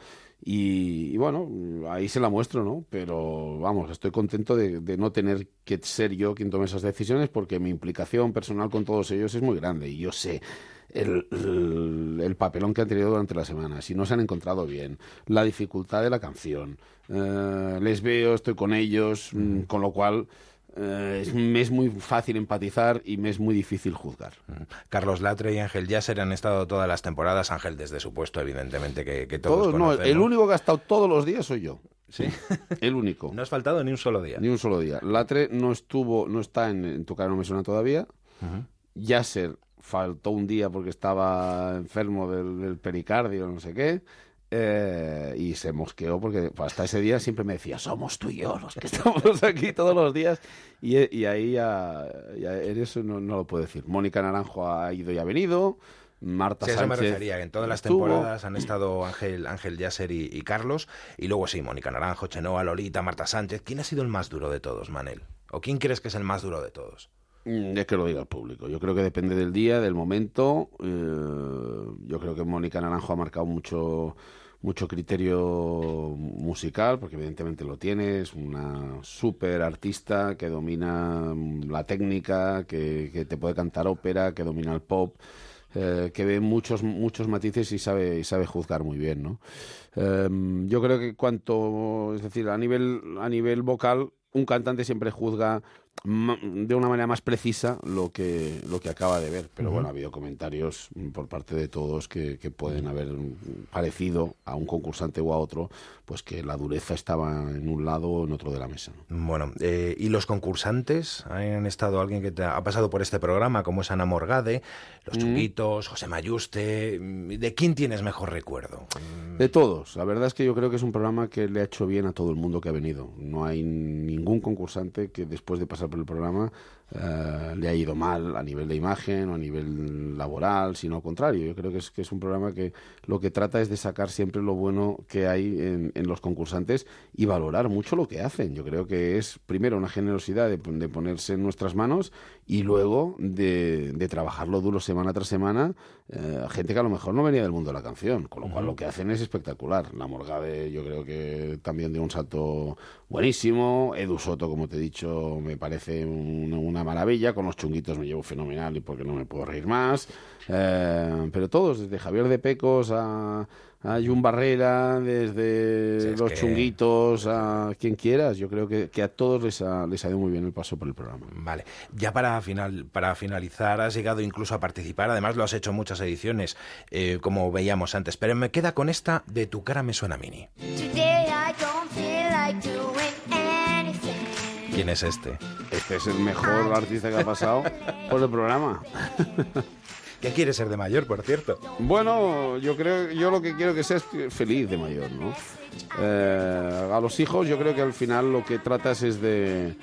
Y, y bueno, ahí se la muestro, ¿no? Pero vamos, estoy contento de, de no tener que ser yo quien tome esas decisiones porque mi implicación personal con todos ellos es muy grande y yo sé el, el- el papelón que han tenido durante la semana, si no se han encontrado bien, la dificultad de la canción. Eh, les veo, estoy con ellos, mm, con lo cual eh, es, me es muy fácil empatizar y me es muy difícil juzgar. Carlos Latre y Ángel Yasser han estado todas las temporadas. Ángel desde su puesto, evidentemente, que, que todos, Todos, no, el único que ha estado todos los días soy yo. Sí. El único. No has faltado ni un solo día. Ni un solo día. Latre no estuvo, no está en, en Tu cara no me suena todavía. Yasser faltó un día porque estaba enfermo del, del pericardio, no sé qué. Eh, y se mosqueó porque hasta ese día siempre me decía, somos tú y yo los que estamos aquí todos los días. Y, y ahí ya, ya en eso no, no lo puedo decir. Mónica Naranjo ha ido y ha venido. Marta Sí, a eso me Sánchez refería, que en todas las estuvo. temporadas han estado Ángel, Ángel Yasser y, y Carlos, y luego sí, Mónica Naranjo, Chenoa, Lolita, Marta Sánchez. ¿Quién ha sido el más duro de todos, Manel? ¿O quién crees que es el más duro de todos? Mm, Es que lo diga el público. Yo creo que depende del día, del momento. Eh, yo creo que Mónica Naranjo ha marcado mucho mucho criterio musical, porque evidentemente lo tiene, es una súper artista que domina mm, la técnica, que, que te puede cantar ópera, que domina el pop, eh, que ve muchos muchos matices y sabe y sabe juzgar muy bien, ¿no? Em, yo creo que cuanto, es decir, a nivel a nivel vocal, un cantante siempre juzga de una manera más precisa lo que lo que acaba de ver, pero bueno, ha habido comentarios mm, por parte de todos que, que pueden haber mm, parecido a un concursante o a otro, pues que la dureza estaba en un lado o en otro de la mesa. ¿no? Bueno, eh, ¿y los concursantes? Han estado alguien que te ha pasado por este programa, como es Ana Morgade, Los Mm. Chunguitos, José Mayuste. ¿De quién tienes mejor recuerdo? De todos. La verdad es que yo creo que es un programa que le ha hecho bien a todo el mundo que ha venido. No hay ningún concursante que después de pasar por el programa eh, le ha ido mal a nivel de imagen o a nivel laboral, sino al contrario. Yo creo que es, que es un programa que lo que trata es de sacar siempre lo bueno que hay en, en los concursantes y valorar mucho lo que hacen. Yo creo que es primero una generosidad de, de ponerse en nuestras manos y luego de, de trabajarlo duro semana tras semana. eh, gente que a lo mejor no venía del mundo de la canción, con lo cual lo que hacen es espectacular. La Morgade yo creo que también dio un salto buenísimo. Edu Soto, como te he dicho, me parece un- una maravilla. Con los chunguitos me llevo fenomenal y porque no me puedo reír más. Eh, pero todos, desde Javier de Pecos a, a Jun Barrera, desde los que- chunguitos a quien quieras, yo creo que, que a todos les ha, les ha ido muy bien el paso por el programa. Vale, ya para, final, para finalizar, has llegado incluso a participar, además lo has hecho en muchas ediciones, eh, como veíamos antes, pero me queda con esta de Tu cara me suena mini. Today ¿Quién es este? Este es el mejor artista que ha pasado por el programa. ¿Qué quiere ser de mayor, por cierto? Bueno, yo creo, yo lo que quiero que sea es que- feliz de mayor, ¿no? Eh, a los hijos yo creo que al final lo que tratas es de,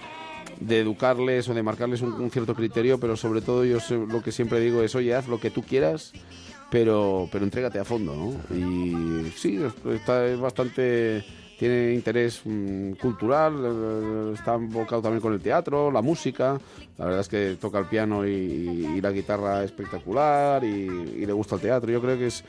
de educarles o de marcarles un, un cierto criterio, pero sobre todo yo sé- lo que siempre digo es, oye, haz lo que tú quieras, pero, pero entrégate a fondo, ¿no? Y sí, es- está, es bastante... Tiene interés mm, cultural, eh, está enfocado también con el teatro, la música. La verdad es que toca el piano y, y la guitarra espectacular y, y le gusta el teatro. Yo creo que es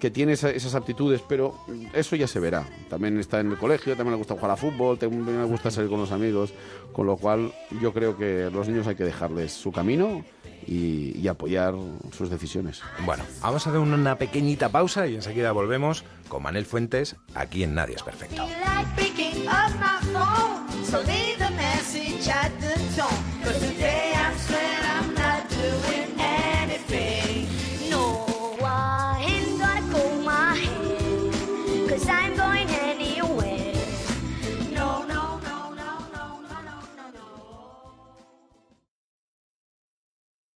que tiene esa- esas aptitudes, pero eso ya se verá. También está en el colegio, también le gusta jugar a fútbol, también le gusta salir con los amigos, con lo cual yo creo que a los niños hay que dejarles su camino y, y apoyar sus decisiones. Bueno, vamos a hacer una pequeñita pausa y enseguida volvemos con Manel Fuentes aquí en Nadie es Perfecto.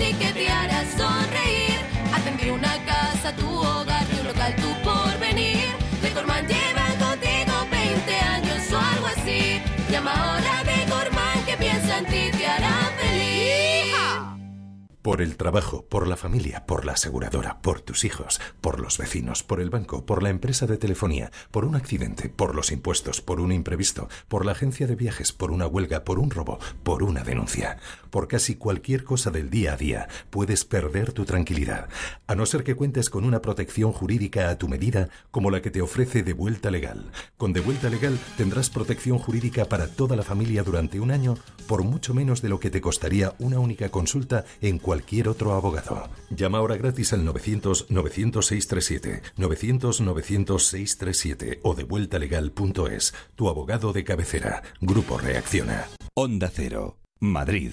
quieres y que Por el trabajo, por la familia, por la aseguradora, por tus hijos, por los vecinos, por el banco, por la empresa de telefonía, por un accidente, por los impuestos, por un imprevisto, por la agencia de viajes, por una huelga, por un robo, por una denuncia. Por casi cualquier cosa del día a día puedes perder tu tranquilidad, a no ser que cuentes con una protección jurídica a tu medida como la que te ofrece De Vuelta Legal. Con De Vuelta Legal tendrás protección jurídica para toda la familia durante un año por mucho menos de lo que te costaría una única consulta en cualquier otro abogado. Llama ahora gratis al 900-900-637, 900-900-637 o devueltalegal.es. Tu abogado de cabecera. Grupo Reacciona. Onda Cero, Madrid.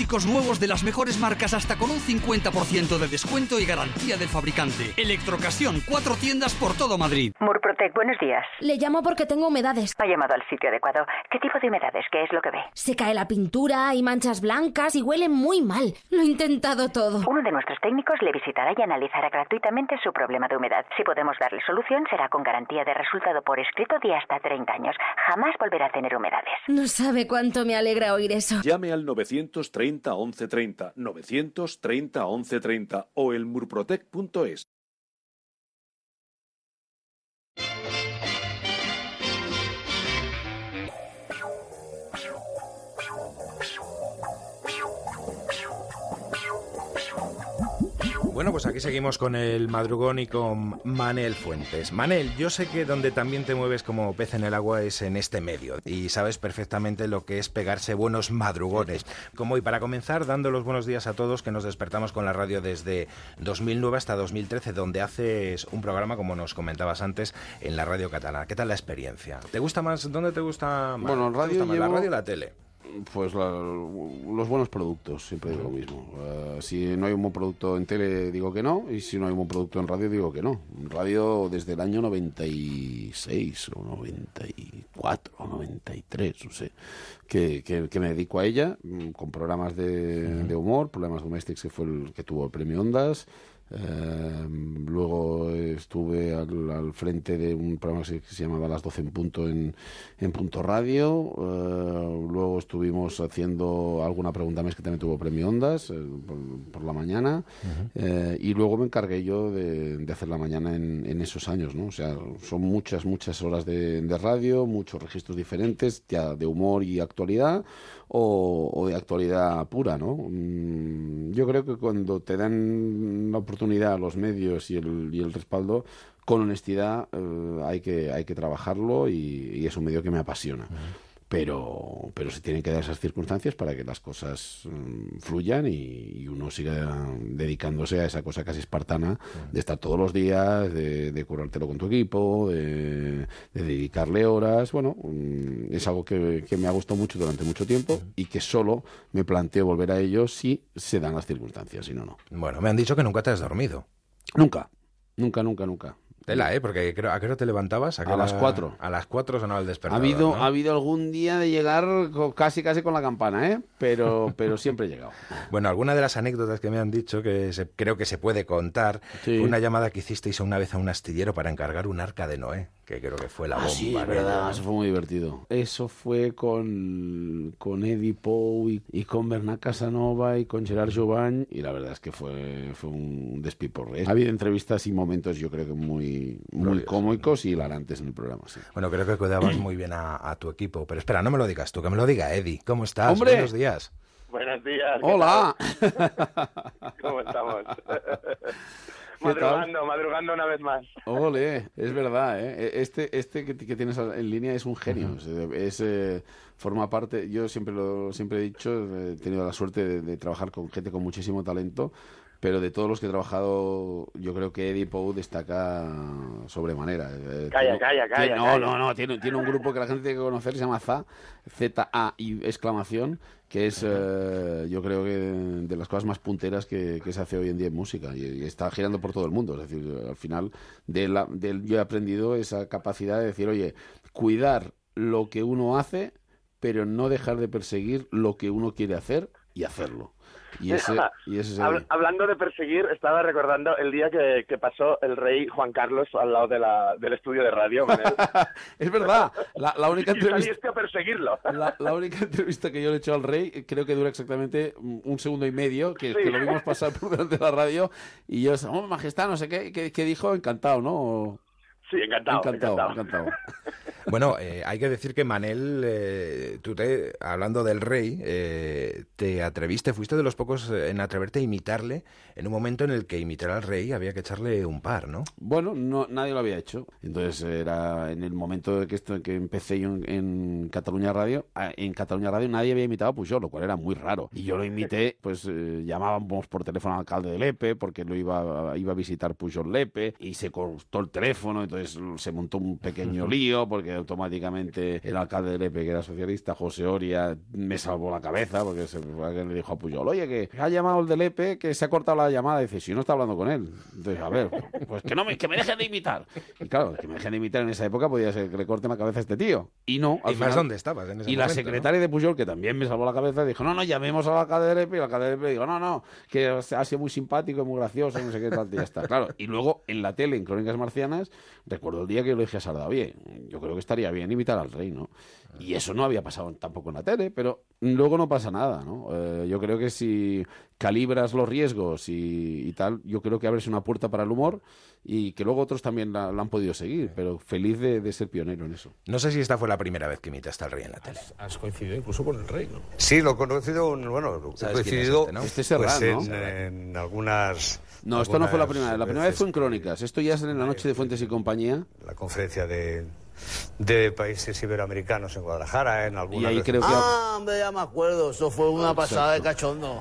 nuevos de las mejores marcas hasta con un 50% de descuento y garantía del fabricante. Electrocasión, cuatro tiendas por todo Madrid. Murprotec, buenos días. Le llamo porque tengo humedades. Ha llamado al sitio adecuado. ¿Qué tipo de humedades? ¿Qué es lo que ve? Se cae la pintura, hay manchas blancas y huele muy mal. Lo he intentado todo. Uno de nuestros técnicos le visitará y analizará gratuitamente su problema de humedad. Si podemos darle solución, será con garantía de resultado por escrito de hasta 30 años. Jamás volverá a tener humedades. No sabe cuánto me alegra oír eso. Llame al 930 1130, 930 1130 o el murprotec.es. Bueno, pues aquí seguimos con el madrugón y con Manel Fuentes. Manel, yo sé que donde también te mueves como pez en el agua es en este medio y sabes perfectamente lo que es pegarse buenos madrugones. Como hoy, para comenzar, dando los buenos días a todos que nos despertamos con la radio desde 2009 hasta 2013, donde haces un programa, como nos comentabas antes, en la radio catalana. ¿Qué tal la experiencia? ¿Te gusta más? ¿Dónde te gusta más? Bueno, en ¿Te radio gusta más, ¿La radio o la tele? Pues la- los buenos productos, siempre digo lo mismo. Eh, si no hay un buen producto en tele, digo que no, y si no hay un buen producto en radio, digo que no. Radio desde el año 96 o 94 o 93, no sé, que, que- que me dedico a ella, mm, con programas de, de humor, Problemas Domestics, que fue el que tuvo el premio Ondas. Eh, luego estuve al, al frente de un programa que se, llamaba Las 12 en punto en, en Punto Radio. Eh, luego estuvimos haciendo alguna pregunta más que también tuvo premio Ondas eh, por, por la mañana. Eh, y luego me encargué yo de, de hacer la mañana en, en esos años. ¿no? O sea, son muchas, muchas horas de, de radio, muchos registros diferentes, ya de humor y actualidad. O, o de actualidad pura, ¿no? Mm, Yo creo que cuando te dan la oportunidad los medios y el, y el respaldo, con honestidad eh, hay, que, hay que trabajarlo y es un medio que me apasiona. Pero, pero se tienen que dar esas circunstancias para que las cosas mm, fluyan y, y uno siga dedicándose a esa cosa casi espartana de estar todos los días, de, de currártelo con tu equipo, de, de dedicarle horas. Bueno, mm, es algo que, que me ha gustado mucho durante mucho tiempo y que solo me planteo volver a ello si se dan las circunstancias, si no, no. Bueno, me han dicho que nunca te has dormido. Nunca, nunca, nunca, nunca. Tela, ¿eh? Porque creo, ¿a qué hora te levantabas? qué A las hora- cuatro. A las cuatro sonaba el Ha despertador, habido, ¿no? ha habido algún día de llegar casi casi con la campana, ¿eh? Pero, pero siempre he llegado. Bueno, alguna de las anécdotas que me han dicho que se- creo que se puede contar Sí. fue una llamada que hicisteis una vez a un astillero para encargar un arca de Noé. Que creo que fue la bomba. Ah, es verdad, eso fue muy divertido. Eso fue con, con Eddie Poe y, y con Bernat Casanova y con Gerard Jovan y la verdad es que fue, fue un despiporre. Ha habido entrevistas y momentos yo creo que muy, muy cómicos y hilarantes en el programa. sí. Bueno, creo que cuidabas muy bien a, a tu equipo. Pero espera, no me lo digas tú, que me lo diga Eddie. ¿Cómo estás? ¡Hombre! Buenos días. Buenos días. ¿qué Hola. ¿Cómo estamos? madrugando, madrugando una vez más. Ole, es verdad, ¿eh? Este, este que, que tienes en línea es un genio. Es, es, eh, forma parte, yo siempre lo siempre he dicho, he tenido la suerte de, de trabajar con gente con muchísimo talento, pero de todos los que he trabajado, yo creo que Eddie Poe destaca sobremanera. Eh, Calla, tiene- calla, calla, tiene- no, calla. no, no, tiene, tiene un grupo que la gente tiene que conocer, se llama ZA, Z-A y exclamación, que es, eh, yo creo que de las cosas más punteras que, que se hace hoy en día en música y, y está girando por todo el mundo. Es decir, al final, de la, de- yo he aprendido esa capacidad de decir, oye, cuidar lo que uno hace, pero no dejar de perseguir lo que uno quiere hacer y hacerlo. Y ese, y ese es el- Hablando de perseguir, estaba recordando el día que, que pasó el rey Juan Carlos al lado de la, del estudio de radio. Es verdad, la, la única y entrevista... saliste a perseguirlo. La, la única entrevista que yo le he hecho al rey eh, creo que dura exactamente un un segundo y medio, que, Sí. que lo vimos pasar por delante de la radio y yo, oh, majestad, no sé qué, qué, qué dijo, encantado, ¿no? Sí, encantado, Encantado, encantado. encantado. Bueno, eh, hay que decir que Manel, eh, tú te, hablando del rey, eh, te atreviste, fuiste de los pocos eh, en atreverte a imitarle en un momento en el que imitar al rey había que echarle un par, ¿no? Bueno, no, nadie lo había hecho. Entonces era en el momento de que, esto, que empecé yo en, en Cataluña Radio, ah, en Cataluña Radio nadie había imitado a Pujol, lo cual era muy raro. Y yo lo imité, pues eh, llamábamos por teléfono al alcalde de Lepe, porque lo iba, iba a visitar Pujol Lepe, y se cortó el teléfono, entonces se montó un pequeño lío, porque automáticamente el alcalde de Lepe, que era socialista, José Oria, me salvó la cabeza, porque se le dijo a Pujol, oye, que ha llamado el de Lepe, que se ha cortado la llamada, y dice, si no está hablando con él. Entonces, a ver, pues que no me, que me dejen de imitar. Y claro, que me dejen de imitar en esa época podía ser que le corten la cabeza a este tío. Y no, al y más dónde estabas en ese y la secretaria de Pujol, que también me salvó la cabeza, dijo, no, no, llamemos al alcalde de Lepe, y el alcalde de Lepe dijo, no, no, que ha sido muy simpático y muy gracioso, no sé qué tal, y ya está. Claro, y luego en la tele, en Crónicas Marcianas, recuerdo el día que yo le dije a Sarda, oye, yo creo que estaría bien imitar al rey, ¿no? Y eso no había pasado tampoco en la tele, pero luego no pasa nada, ¿no? Eh, yo creo que si calibras los riesgos y, y tal, yo creo que abres una puerta para el humor y que luego otros también la, la han podido seguir, pero feliz de, de ser pionero en eso. No sé si esta fue la primera vez que imitaste al rey en la tele. Has coincidido incluso con el rey, ¿no? Sí, lo he conocido, bueno, he ¿Sabes quién es coincidido este, no? Este es pues, Serrano, en, ¿no? en algunas... No, esto no fue la primera vez. La primera vez fue en Crónicas. Esto ya es en la noche de Fuentes y compañía. La conferencia de, de países iberoamericanos en Guadalajara, en algunas... Y ahí veces- creo que- Ah, hombre, ya me acuerdo. Eso fue una pasada de cachondo.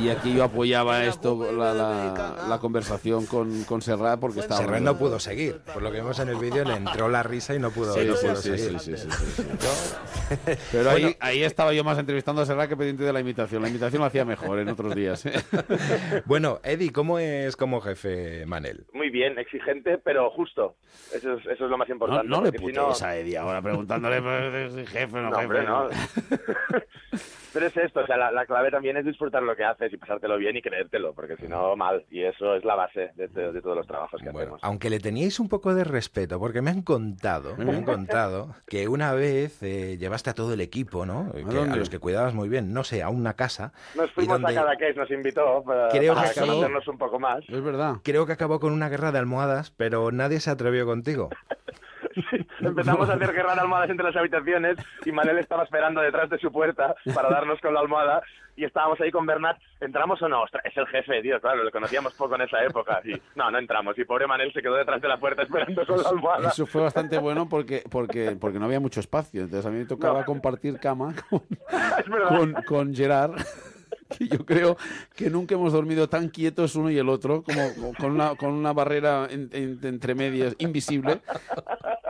Y aquí yo apoyaba esto, la, la, la conversación con, con Serrat porque estaba... Serrat no pudo seguir. Por lo que vimos en el vídeo, le entró la risa y no pudo, Sí, no sí, pudo sí, seguir. sí, sí, sí, sí, sí. Pero ahí, ahí estaba yo más entrevistando a Serrat que pendiente de la imitación. La imitación lo hacía mejor en otros días. ¿eh? Bueno, Eddie, ¿cómo es como jefe Manel? Muy bien, exigente, pero justo. Eso es, eso es lo más No, importante. no le si putees a Eddie ahora preguntándole si jefe o no, No, jefe. hombre, no. Pero es esto, o sea, la, la clave también es disfrutar lo que haces y pasártelo bien y creértelo, porque si no, mal. Y eso es la base de, de- de todos los trabajos que hacemos. Aunque le teníais un poco de respeto, porque me han contado, me han contado que una vez eh, llevaste a todo el equipo, ¿no? Que- a, los que cuidabas muy bien, no sé, a una casa. Nos y fuimos donde a Cadaqués, nos invitó para, Creo que para acabó- conocernos un poco más. Es verdad. Creo que acabó con una guerra de almohadas, pero nadie se atrevió contigo. Empezamos a hacer guerra de almohadas entre las habitaciones y Manel estaba esperando detrás de su puerta para darnos con la almohada y estábamos ahí con Bernat, ¿entramos o no? Ostras, es el jefe, tío, claro, lo conocíamos poco en esa época. Y, no, no entramos. Y pobre Manel se quedó detrás de la puerta esperando con la almohada. Eso fue bastante bueno porque, porque, porque no había mucho espacio. Entonces a mí me tocaba compartir cama con, con, con Gerard. Yo creo que nunca hemos dormido tan quietos uno y el otro, como con una, con una barrera en- en- entre medias invisible.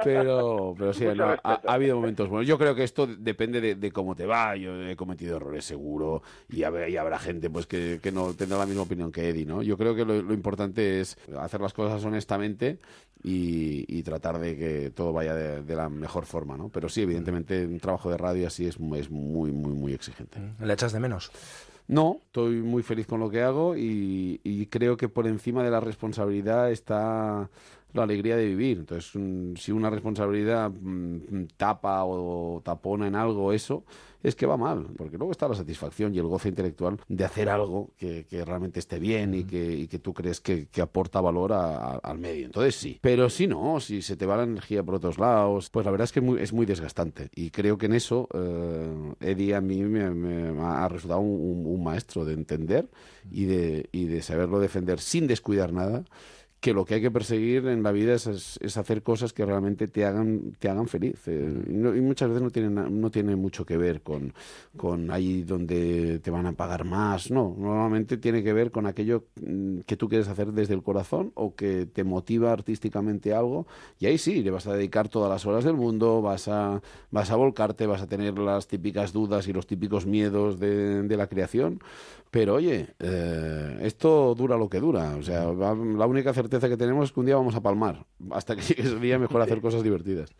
Pero, pero sí, no, ha, habido momentos buenos. Yo creo que esto depende de, de cómo te va. Yo he cometido errores seguro y, habrá- y habrá gente pues que, que no tendrá la misma opinión que Eddie, ¿no? Yo creo que lo, lo importante es hacer las cosas honestamente y, y tratar de que todo vaya de, de la mejor forma, ¿no? Pero sí, evidentemente un trabajo de radio así es, es muy, muy, muy exigente. ¿Le echas de menos? No, estoy muy feliz con lo que hago y, y creo que por encima de la responsabilidad está la alegría de vivir. Entonces, mm, si una responsabilidad mm, tapa o tapona en algo eso, es que va mal, porque luego está la satisfacción y el goce intelectual de hacer algo que, que realmente esté bien y que, y que tú crees que, que aporta valor a- a- al medio. Entonces sí. Pero si no, si se te va la energía por otros lados, pues la verdad es que es muy, es muy desgastante. Y creo que en eso eh, Eddie a mí me, me ha resultado un, un- un maestro de entender y de, y de saberlo defender sin descuidar nada que lo que hay que perseguir en la vida es, es- es hacer cosas que realmente te hagan, te hagan feliz. Eh, y, no- y muchas veces no tiene, no tiene mucho que ver con, con ahí donde te van a pagar más. No, normalmente tiene que ver con aquello mm, que tú quieres hacer desde el corazón o que te motiva artísticamente algo. Y ahí sí, le vas a dedicar todas las horas del mundo, vas a, vas a volcarte, vas a tener las típicas dudas y los típicos miedos de, de la creación. Pero oye, eh, esto dura lo que dura. O sea, la única certeza que tenemos es que un día vamos a palmar. Hasta que llegue ese día, mejor hacer cosas divertidas.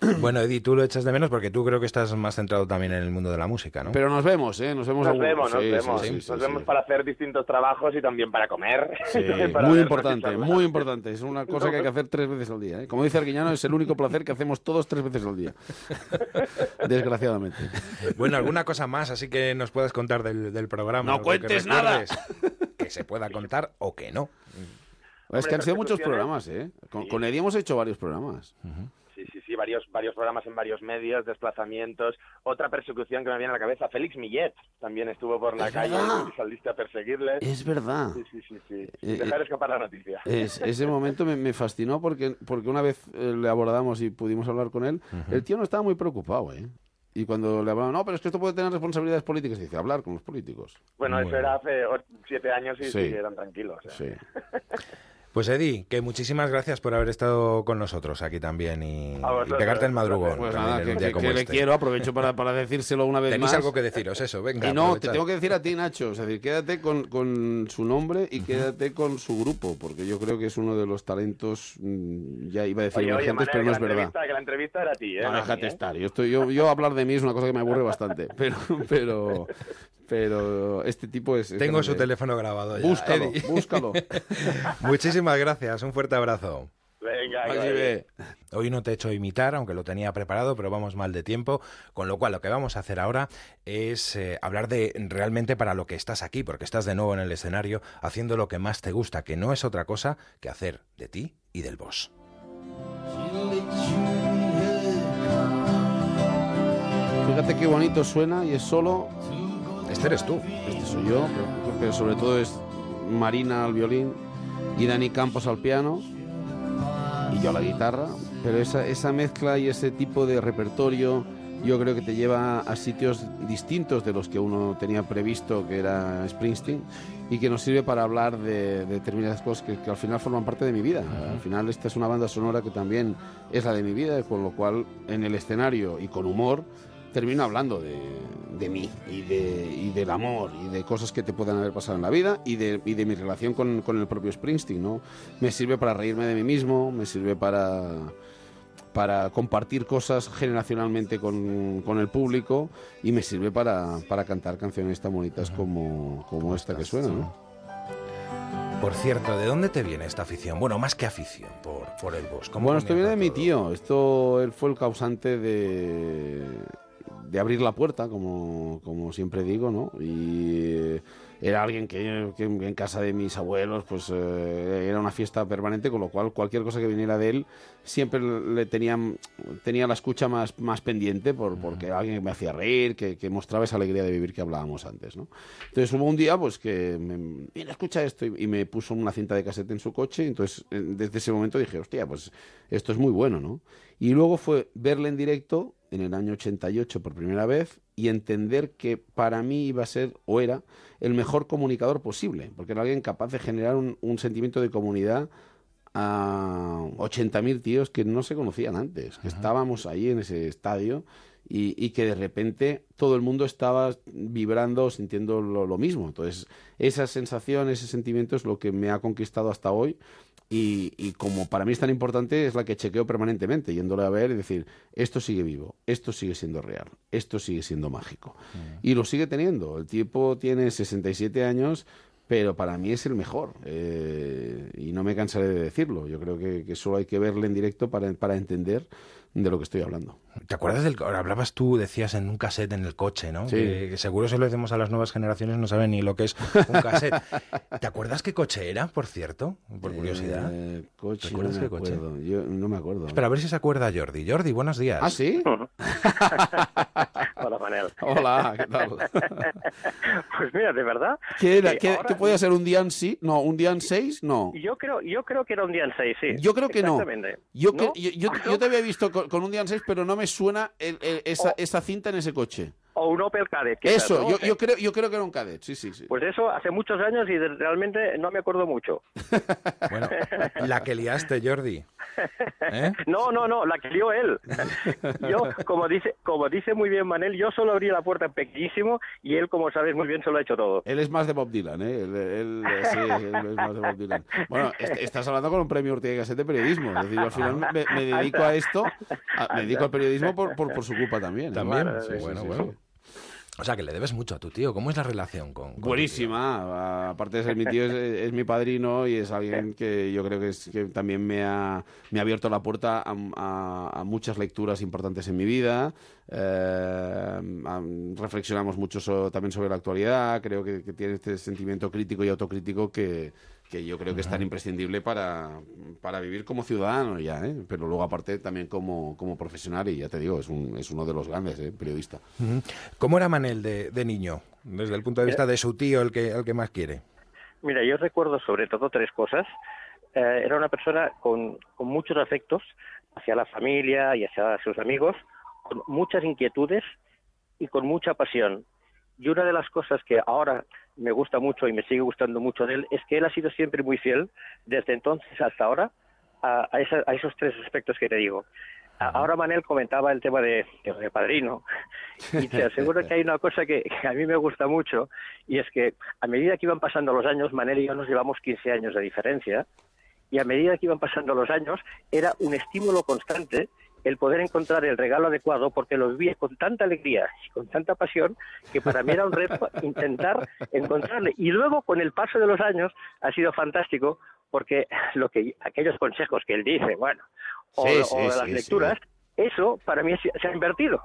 Bueno, Eddie, tú lo echas de menos porque tú creo que estás más centrado también en el mundo de la música, ¿no? Pero nos vemos, ¿eh? Nos vemos. Nos algún- vemos, nos Sí, vemos. sí, sí, nos sí. vemos para hacer distintos trabajos y también para comer. Sí, También para muy importante, charlar. muy importante. Es una cosa que hay que hacer tres veces al día. ¿eh? Como dice Arguiñano, es el único placer que hacemos todos tres veces al día. Desgraciadamente. Bueno, alguna cosa más, así que nos puedas contar del, del programa. No que cuentes nada. Que se pueda contar o que no. Es que han sido muchos programas, ¿eh? Con, con Eddie hemos hecho varios programas. Sí, varios, varios programas en varios medios, desplazamientos. Otra persecución que me viene a la cabeza, Félix Millet también estuvo por la Es calle verdad. y saliste a perseguirle. Es verdad. Sí, sí, sí, sí. Eh, Dejar eh, escapar la noticia. Es- ese momento me, me fascinó porque, porque una vez eh, le abordamos y pudimos hablar con él, el tío no estaba muy preocupado, ¿eh? Y cuando le hablaba, no, pero es que esto puede tener responsabilidades políticas, dice, hablar con los políticos. Bueno, Muy eso era hace siete años y Sí. sí, eran tranquilos. ¿eh? Sí. Pues Eddie, que muchísimas gracias por haber estado con nosotros aquí también y, y pegarte el madrugón. Pues nada, en que, que- que le este. quiero, aprovecho para, para decírselo una vez Tenéis más. algo que deciros, eso, venga. Y no, te aprovechad. tengo que decir a ti, Nacho, es decir, quédate con, con su nombre y quédate con su grupo, porque yo creo que es uno de los talentos, mm, ya iba a decir Oye, oye, Manel, pero no es verdad. Que la entrevista era a ti, ¿eh? No, déjate mí, ¿eh? estar. Yo, estoy, yo, yo hablar de mí es una cosa que me aburre bastante, pero, pero, pero este tipo es... es Tengo su teléfono grabado ya. Búscalo, Eddie. búscalo. Muchísimas gracias, un fuerte abrazo. Venga, ve. Hoy no te he hecho imitar, aunque lo tenía preparado, pero vamos mal de tiempo. Con lo cual, lo que vamos a hacer ahora es eh, hablar de realmente para lo que estás aquí, porque estás de nuevo en el escenario haciendo lo que más te gusta, que no es otra cosa que hacer de ti y del boss. Fíjate qué bonito suena y es solo... Este eres tú. Este soy yo, pero, sobre todo es Marina al violín y Dani Campos al piano y yo a la guitarra. Pero esa, esa mezcla y ese tipo de repertorio yo creo que te lleva a sitios distintos de los que uno tenía previsto, que era Springsteen, y que nos sirve para hablar de, de determinadas cosas que, que al final forman parte de mi vida. Al final esta es una banda sonora que también es la de mi vida, con lo cual en el escenario y con humor termino hablando de, de mí y, de, y del amor y de cosas que te puedan haber pasado en la vida y de, y de mi relación con, con el propio Springsteen. ¿no? Me sirve para reírme de mí mismo, me sirve para, para compartir cosas generacionalmente con, con el público y me sirve para, para cantar canciones tan bonitas como, como esta que suena. ¿no? Por cierto, ¿de dónde te viene esta afición? Bueno, más que afición, por, por el boss. ¿Cómo Bueno, esto viene de mi tío. Esto, él fue el causante de, de abrir la puerta, como, como siempre digo, ¿no? Y eh, era alguien que, que en casa de mis abuelos, pues eh, era una fiesta permanente, con lo cual cualquier cosa que viniera de él siempre le tenía, tenía la escucha más, más pendiente, por, porque alguien que me hacía reír, que, que mostraba esa alegría de vivir que hablábamos antes, ¿no? Entonces hubo un día, pues que, me, mira, escucha esto, y, y me puso una cinta de casete en su coche, y entonces eh, desde ese momento dije, hostia, pues esto es muy bueno, ¿no? Y luego fue verle en directo en el año 88 por primera vez y entender que para mí iba a ser o era el mejor comunicador posible, porque era alguien capaz de generar un, un sentimiento de comunidad a 80.000 tíos que no se conocían antes, que estábamos ahí en ese estadio y, y que de repente todo el mundo estaba vibrando, sintiendo lo, lo mismo. Entonces, esa sensación, ese sentimiento es lo que me ha conquistado hasta hoy y, y como para mí es tan importante, es la que chequeo permanentemente, yéndole a ver y decir, esto sigue vivo, esto sigue siendo real, esto sigue siendo mágico. Y lo sigue teniendo. El tipo tiene 67 años, pero para mí es el mejor. eh, y no me cansaré de decirlo. Yo creo que, que solo hay que verle en directo para, para entender de lo que estoy hablando. ¿Te acuerdas del ahora hablabas tú, decías en un cassette en el coche, ¿no? Sí. Que, que seguro se lo decimos a las nuevas generaciones, no saben ni lo que es un cassette. ¿Te acuerdas qué coche era, por cierto? Por curiosidad. Eh, coche, ¿Te acuerdas no me qué coche? acuerdo. Yo no me acuerdo. Espera, a ver si se acuerda Jordi. Jordi, buenos días. ¿Ah, sí? Hola, Manel. Hola, ¿qué tal? Pues mira, de verdad. ¿Qué, era? que ¿Qué, ahora- qué podía ser un Dian sí? No, un Dian 6? No. Yo creo, yo creo que era un día en 6, sí. Yo creo que no. Yo, que- ¿No? yo, yo- yo te había visto con, con un Dian 6, pero no me suena el- el- esa, Oh. esa cinta en ese coche. O un Opel Kadett. quizás, Eso, ¿no? yo, yo, creo, yo creo que era un cadet, sí, sí, sí. Pues eso hace muchos años y de- realmente no me acuerdo mucho. Bueno, la que liaste, Jordi. ¿Eh? No, no, no, la que lió él. Yo, como dice, como dice muy bien Manel, yo solo abrí la puerta pequeñísimo y él, como sabes muy bien, se lo ha hecho todo. Él es más de Bob Dylan, ¿eh? Él, él- sí, él es más de Bob Dylan. Bueno, est- estás hablando con un premio Ortega y Gasset de periodismo. Es decir, yo al final me, me dedico a esto, a- me dedico al periodismo por, por, por su culpa también. ¿eh? También. Bueno, Sí, sí, bueno, sí, bueno. O sea, que le debes mucho a tu tío. ¿Cómo es la relación con, con Buenísima. Aparte de ser mi tío, es, es mi padrino y es alguien que yo creo que, es, que también me ha, me ha abierto la puerta a, a- a muchas lecturas importantes en mi vida. Eh, am- reflexionamos mucho so- también sobre la actualidad. Creo que, que tiene este sentimiento crítico y autocrítico que, que yo creo que es tan imprescindible para, para vivir como ciudadano ya, ¿eh? pero luego aparte también como, como profesional y ya te digo, es, un, es uno de los grandes, ¿eh? periodista. ¿Cómo era Manel de, de niño? Desde el punto de vista de su tío, el que, el que más quiere. Mira, yo recuerdo sobre todo tres cosas. Eh, era una persona con, con muchos afectos hacia la familia y hacia sus amigos, con muchas inquietudes y con mucha pasión. Y una de las cosas que ahora me gusta mucho y me sigue gustando mucho de él es que él ha sido siempre muy fiel, desde entonces hasta ahora, a, a esa- a esos tres aspectos que te digo. A- Ahora Manel comentaba el tema de, de- de padrino y te aseguro que hay una cosa que, que a mí me gusta mucho y es que a medida que iban pasando los años, Manel y yo nos llevamos 15 años de diferencia y a medida que iban pasando los años era un estímulo constante el poder encontrar el regalo adecuado porque lo vivía con tanta alegría y con tanta pasión que para mí era un reto intentar encontrarle. Y luego con el paso de los años ha sido fantástico porque lo que aquellos consejos que él dice bueno o, Sí, o sí, de las sí, lecturas eso para mí se, se ha invertido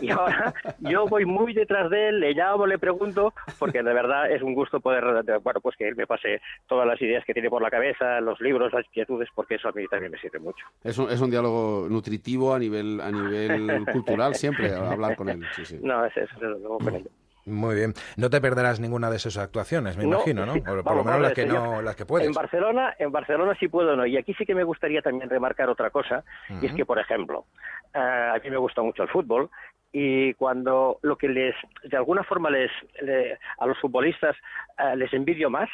y ahora yo voy muy detrás de él, le llamo, le pregunto, porque de verdad es un gusto poder, bueno, pues que él me pase todas las ideas que tiene por la cabeza, los libros, las inquietudes, porque eso a mí también me sirve mucho. Es un, es un diálogo nutritivo a nivel, a nivel cultural siempre, hablar con él. Sí, sí. No, es eso, desde luego con él. Muy bien. No te perderás ninguna de sus actuaciones, me No, imagino, ¿no? sí, Por, lo menos las que no, las que puedes. En Barcelona, en Barcelona sí puedo no. Y aquí sí que me gustaría también remarcar otra cosa, y es que, por ejemplo, eh, a mí me gusta mucho el fútbol y cuando lo que les, de alguna forma les, le- a los futbolistas eh, les envidio más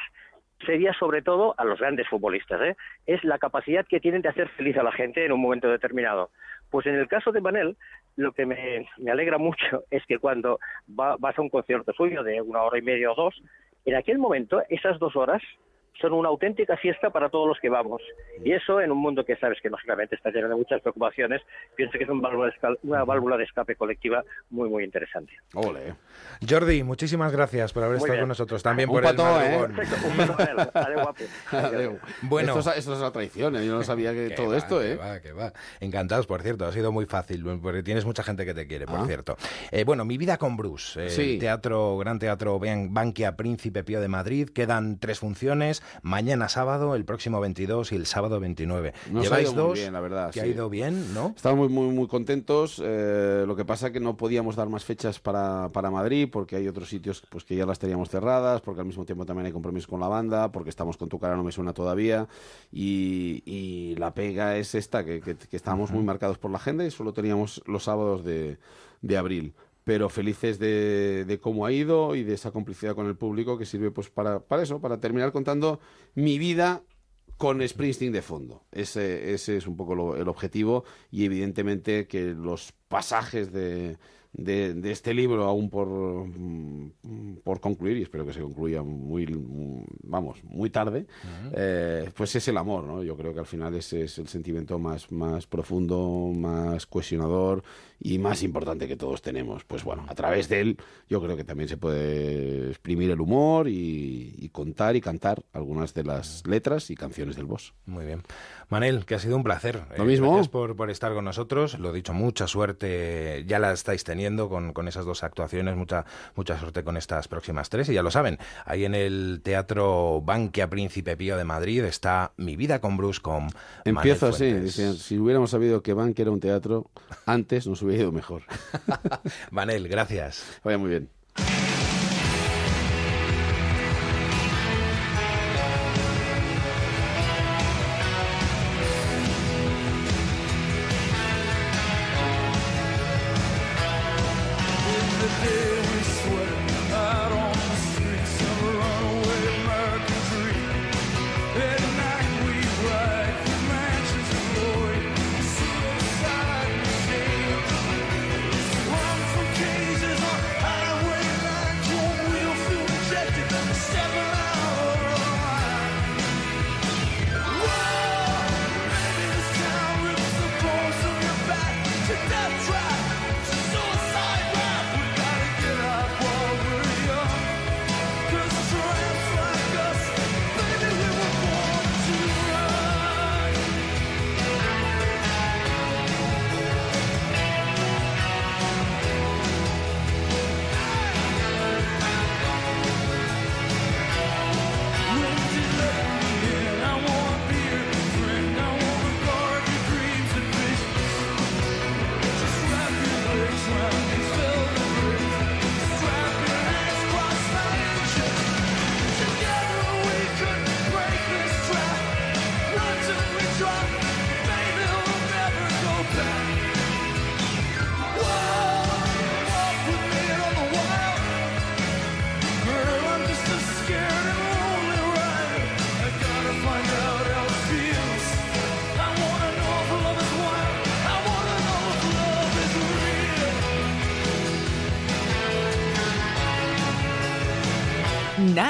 sería sobre todo a los grandes futbolistas, ¿eh? es la capacidad que tienen de hacer feliz a la gente en un momento determinado. Pues en el caso de Manel, lo que me, me alegra mucho es que cuando va- vas a un concierto suyo de una hora y media o dos, en aquel momento, esas dos horas son una auténtica fiesta para todos los que vamos. Y eso, en un mundo que sabes que lógicamente está lleno de muchas preocupaciones, pienso que es un válvula de una válvula de escape colectiva muy, muy interesante. Ole. Jordi, muchísimas gracias por haber Muy estado bien. con nosotros. También Un por pató, el ¿eh? Perfecto, un. Adeu, guapo. Adeu. Bueno. Esto es, esto es la traición, ¿eh? yo no sabía que Que todo va, esto, que ¿eh? va, que va. Encantados, por cierto. Ha sido muy fácil, porque tienes mucha gente que te quiere, por Ah. cierto. Eh, bueno, Mi vida con Bruce. eh, Sí. Teatro, Gran Teatro Ban- Bankia Príncipe Pío de Madrid. Quedan tres funciones. Mañana sábado, el próximo 22 y el sábado 29. Nos ha Lleváis muy dos, bien, la verdad, que ha ido bien, ¿no? Estamos muy, muy, muy contentos. eh, lo que pasa que no podíamos dar más fechas para, para Madrid porque hay otros sitios pues que ya las teníamos cerradas, porque al mismo tiempo también hay compromisos con la banda, porque estamos con Tu cara no me suena todavía. Y, y la pega es esta, que, que, que estábamos muy marcados por la agenda y solo teníamos los sábados de, de abril. Pero felices de, cómo ha ido y de esa complicidad con el público que sirve pues para, para eso, para terminar contando mi vida con Springsteen de fondo. Ese, ese es un poco el objetivo y evidentemente que los pasajes de, de, de este libro aún por, mm, por concluir, y espero que se concluya muy, mm, vamos, muy tarde, eh, pues es el amor, ¿no? Yo creo que al final ese es el sentimiento más, más profundo, más cohesionador y más importante que todos tenemos. Pues bueno, a través de él yo creo que también se puede exprimir el humor y, y contar y cantar algunas de las letras y canciones del boss. Muy bien. Manel, que ha sido un placer. Lo Eh, mismo. Gracias por, por estar con nosotros. Lo dicho, mucha suerte. Ya la estáis teniendo con, con esas dos actuaciones. Mucha, mucha suerte con estas próximas tres. Y ya lo saben, ahí en el Teatro Bankia Príncipe Pío de Madrid está Mi vida con Bruce con Empiezo Manel así, si hubiéramos sabido que Bank era un teatro, antes nos hubiera ido mejor. Manel, gracias. Vaya muy bien.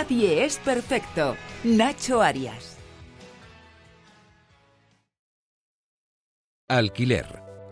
Nadie es perfecto. Nacho Arias. Alquiler.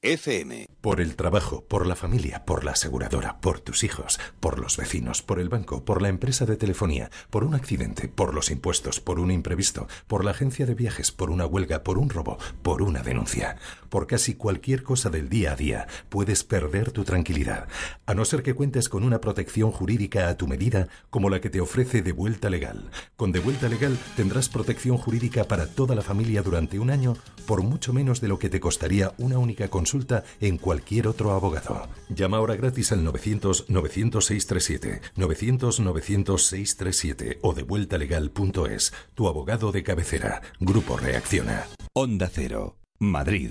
FM. Por el trabajo, por la familia, por la aseguradora, por tus hijos, por los vecinos, por el banco, por la empresa de telefonía, por un accidente, por los impuestos, por un imprevisto, por la agencia de viajes, por una huelga, por un robo, por una denuncia. Por casi cualquier cosa del día a día puedes perder tu tranquilidad, a no ser que cuentes con una protección jurídica a tu medida como la que te ofrece De Vuelta Legal. Con De Vuelta Legal tendrás protección jurídica para toda la familia durante un año por mucho menos de lo que te costaría una única consulta en cualquier otro abogado. Llama ahora gratis al 900-900-637, 900-900-637 o devueltalegal.es. Tu abogado de cabecera. Grupo Reacciona. Onda Cero, Madrid.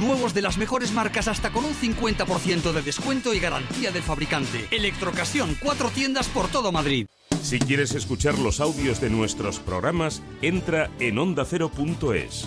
nuevos de las mejores marcas hasta con un 50% de descuento y garantía del fabricante. Electrocasión, cuatro tiendas por todo Madrid. Si quieres escuchar los audios de nuestros programas, entra en ondacero.es.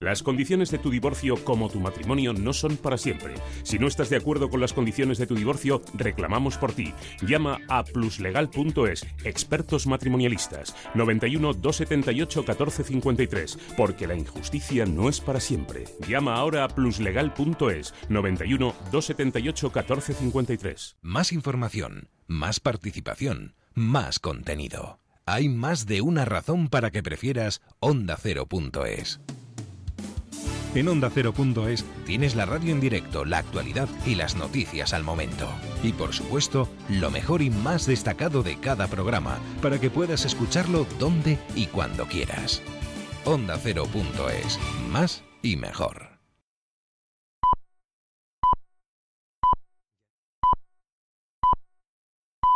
Las condiciones de tu divorcio como tu matrimonio no son para siempre. Si no estás de acuerdo con las condiciones de tu divorcio, reclamamos por ti. Llama a pluslegal.es, expertos matrimonialistas, 91 278 1453, porque la injusticia no es para siempre. Llama ahora a pluslegal.es, 91 278 1453. Más información, más participación, más contenido. Hay más de una razón para que prefieras ondacero.es. En Onda Cero.es tienes la radio en directo, la actualidad y las noticias al momento. Y por supuesto, lo mejor y más destacado de cada programa, para que puedas escucharlo donde y cuando quieras. Onda Cero.es, más y mejor.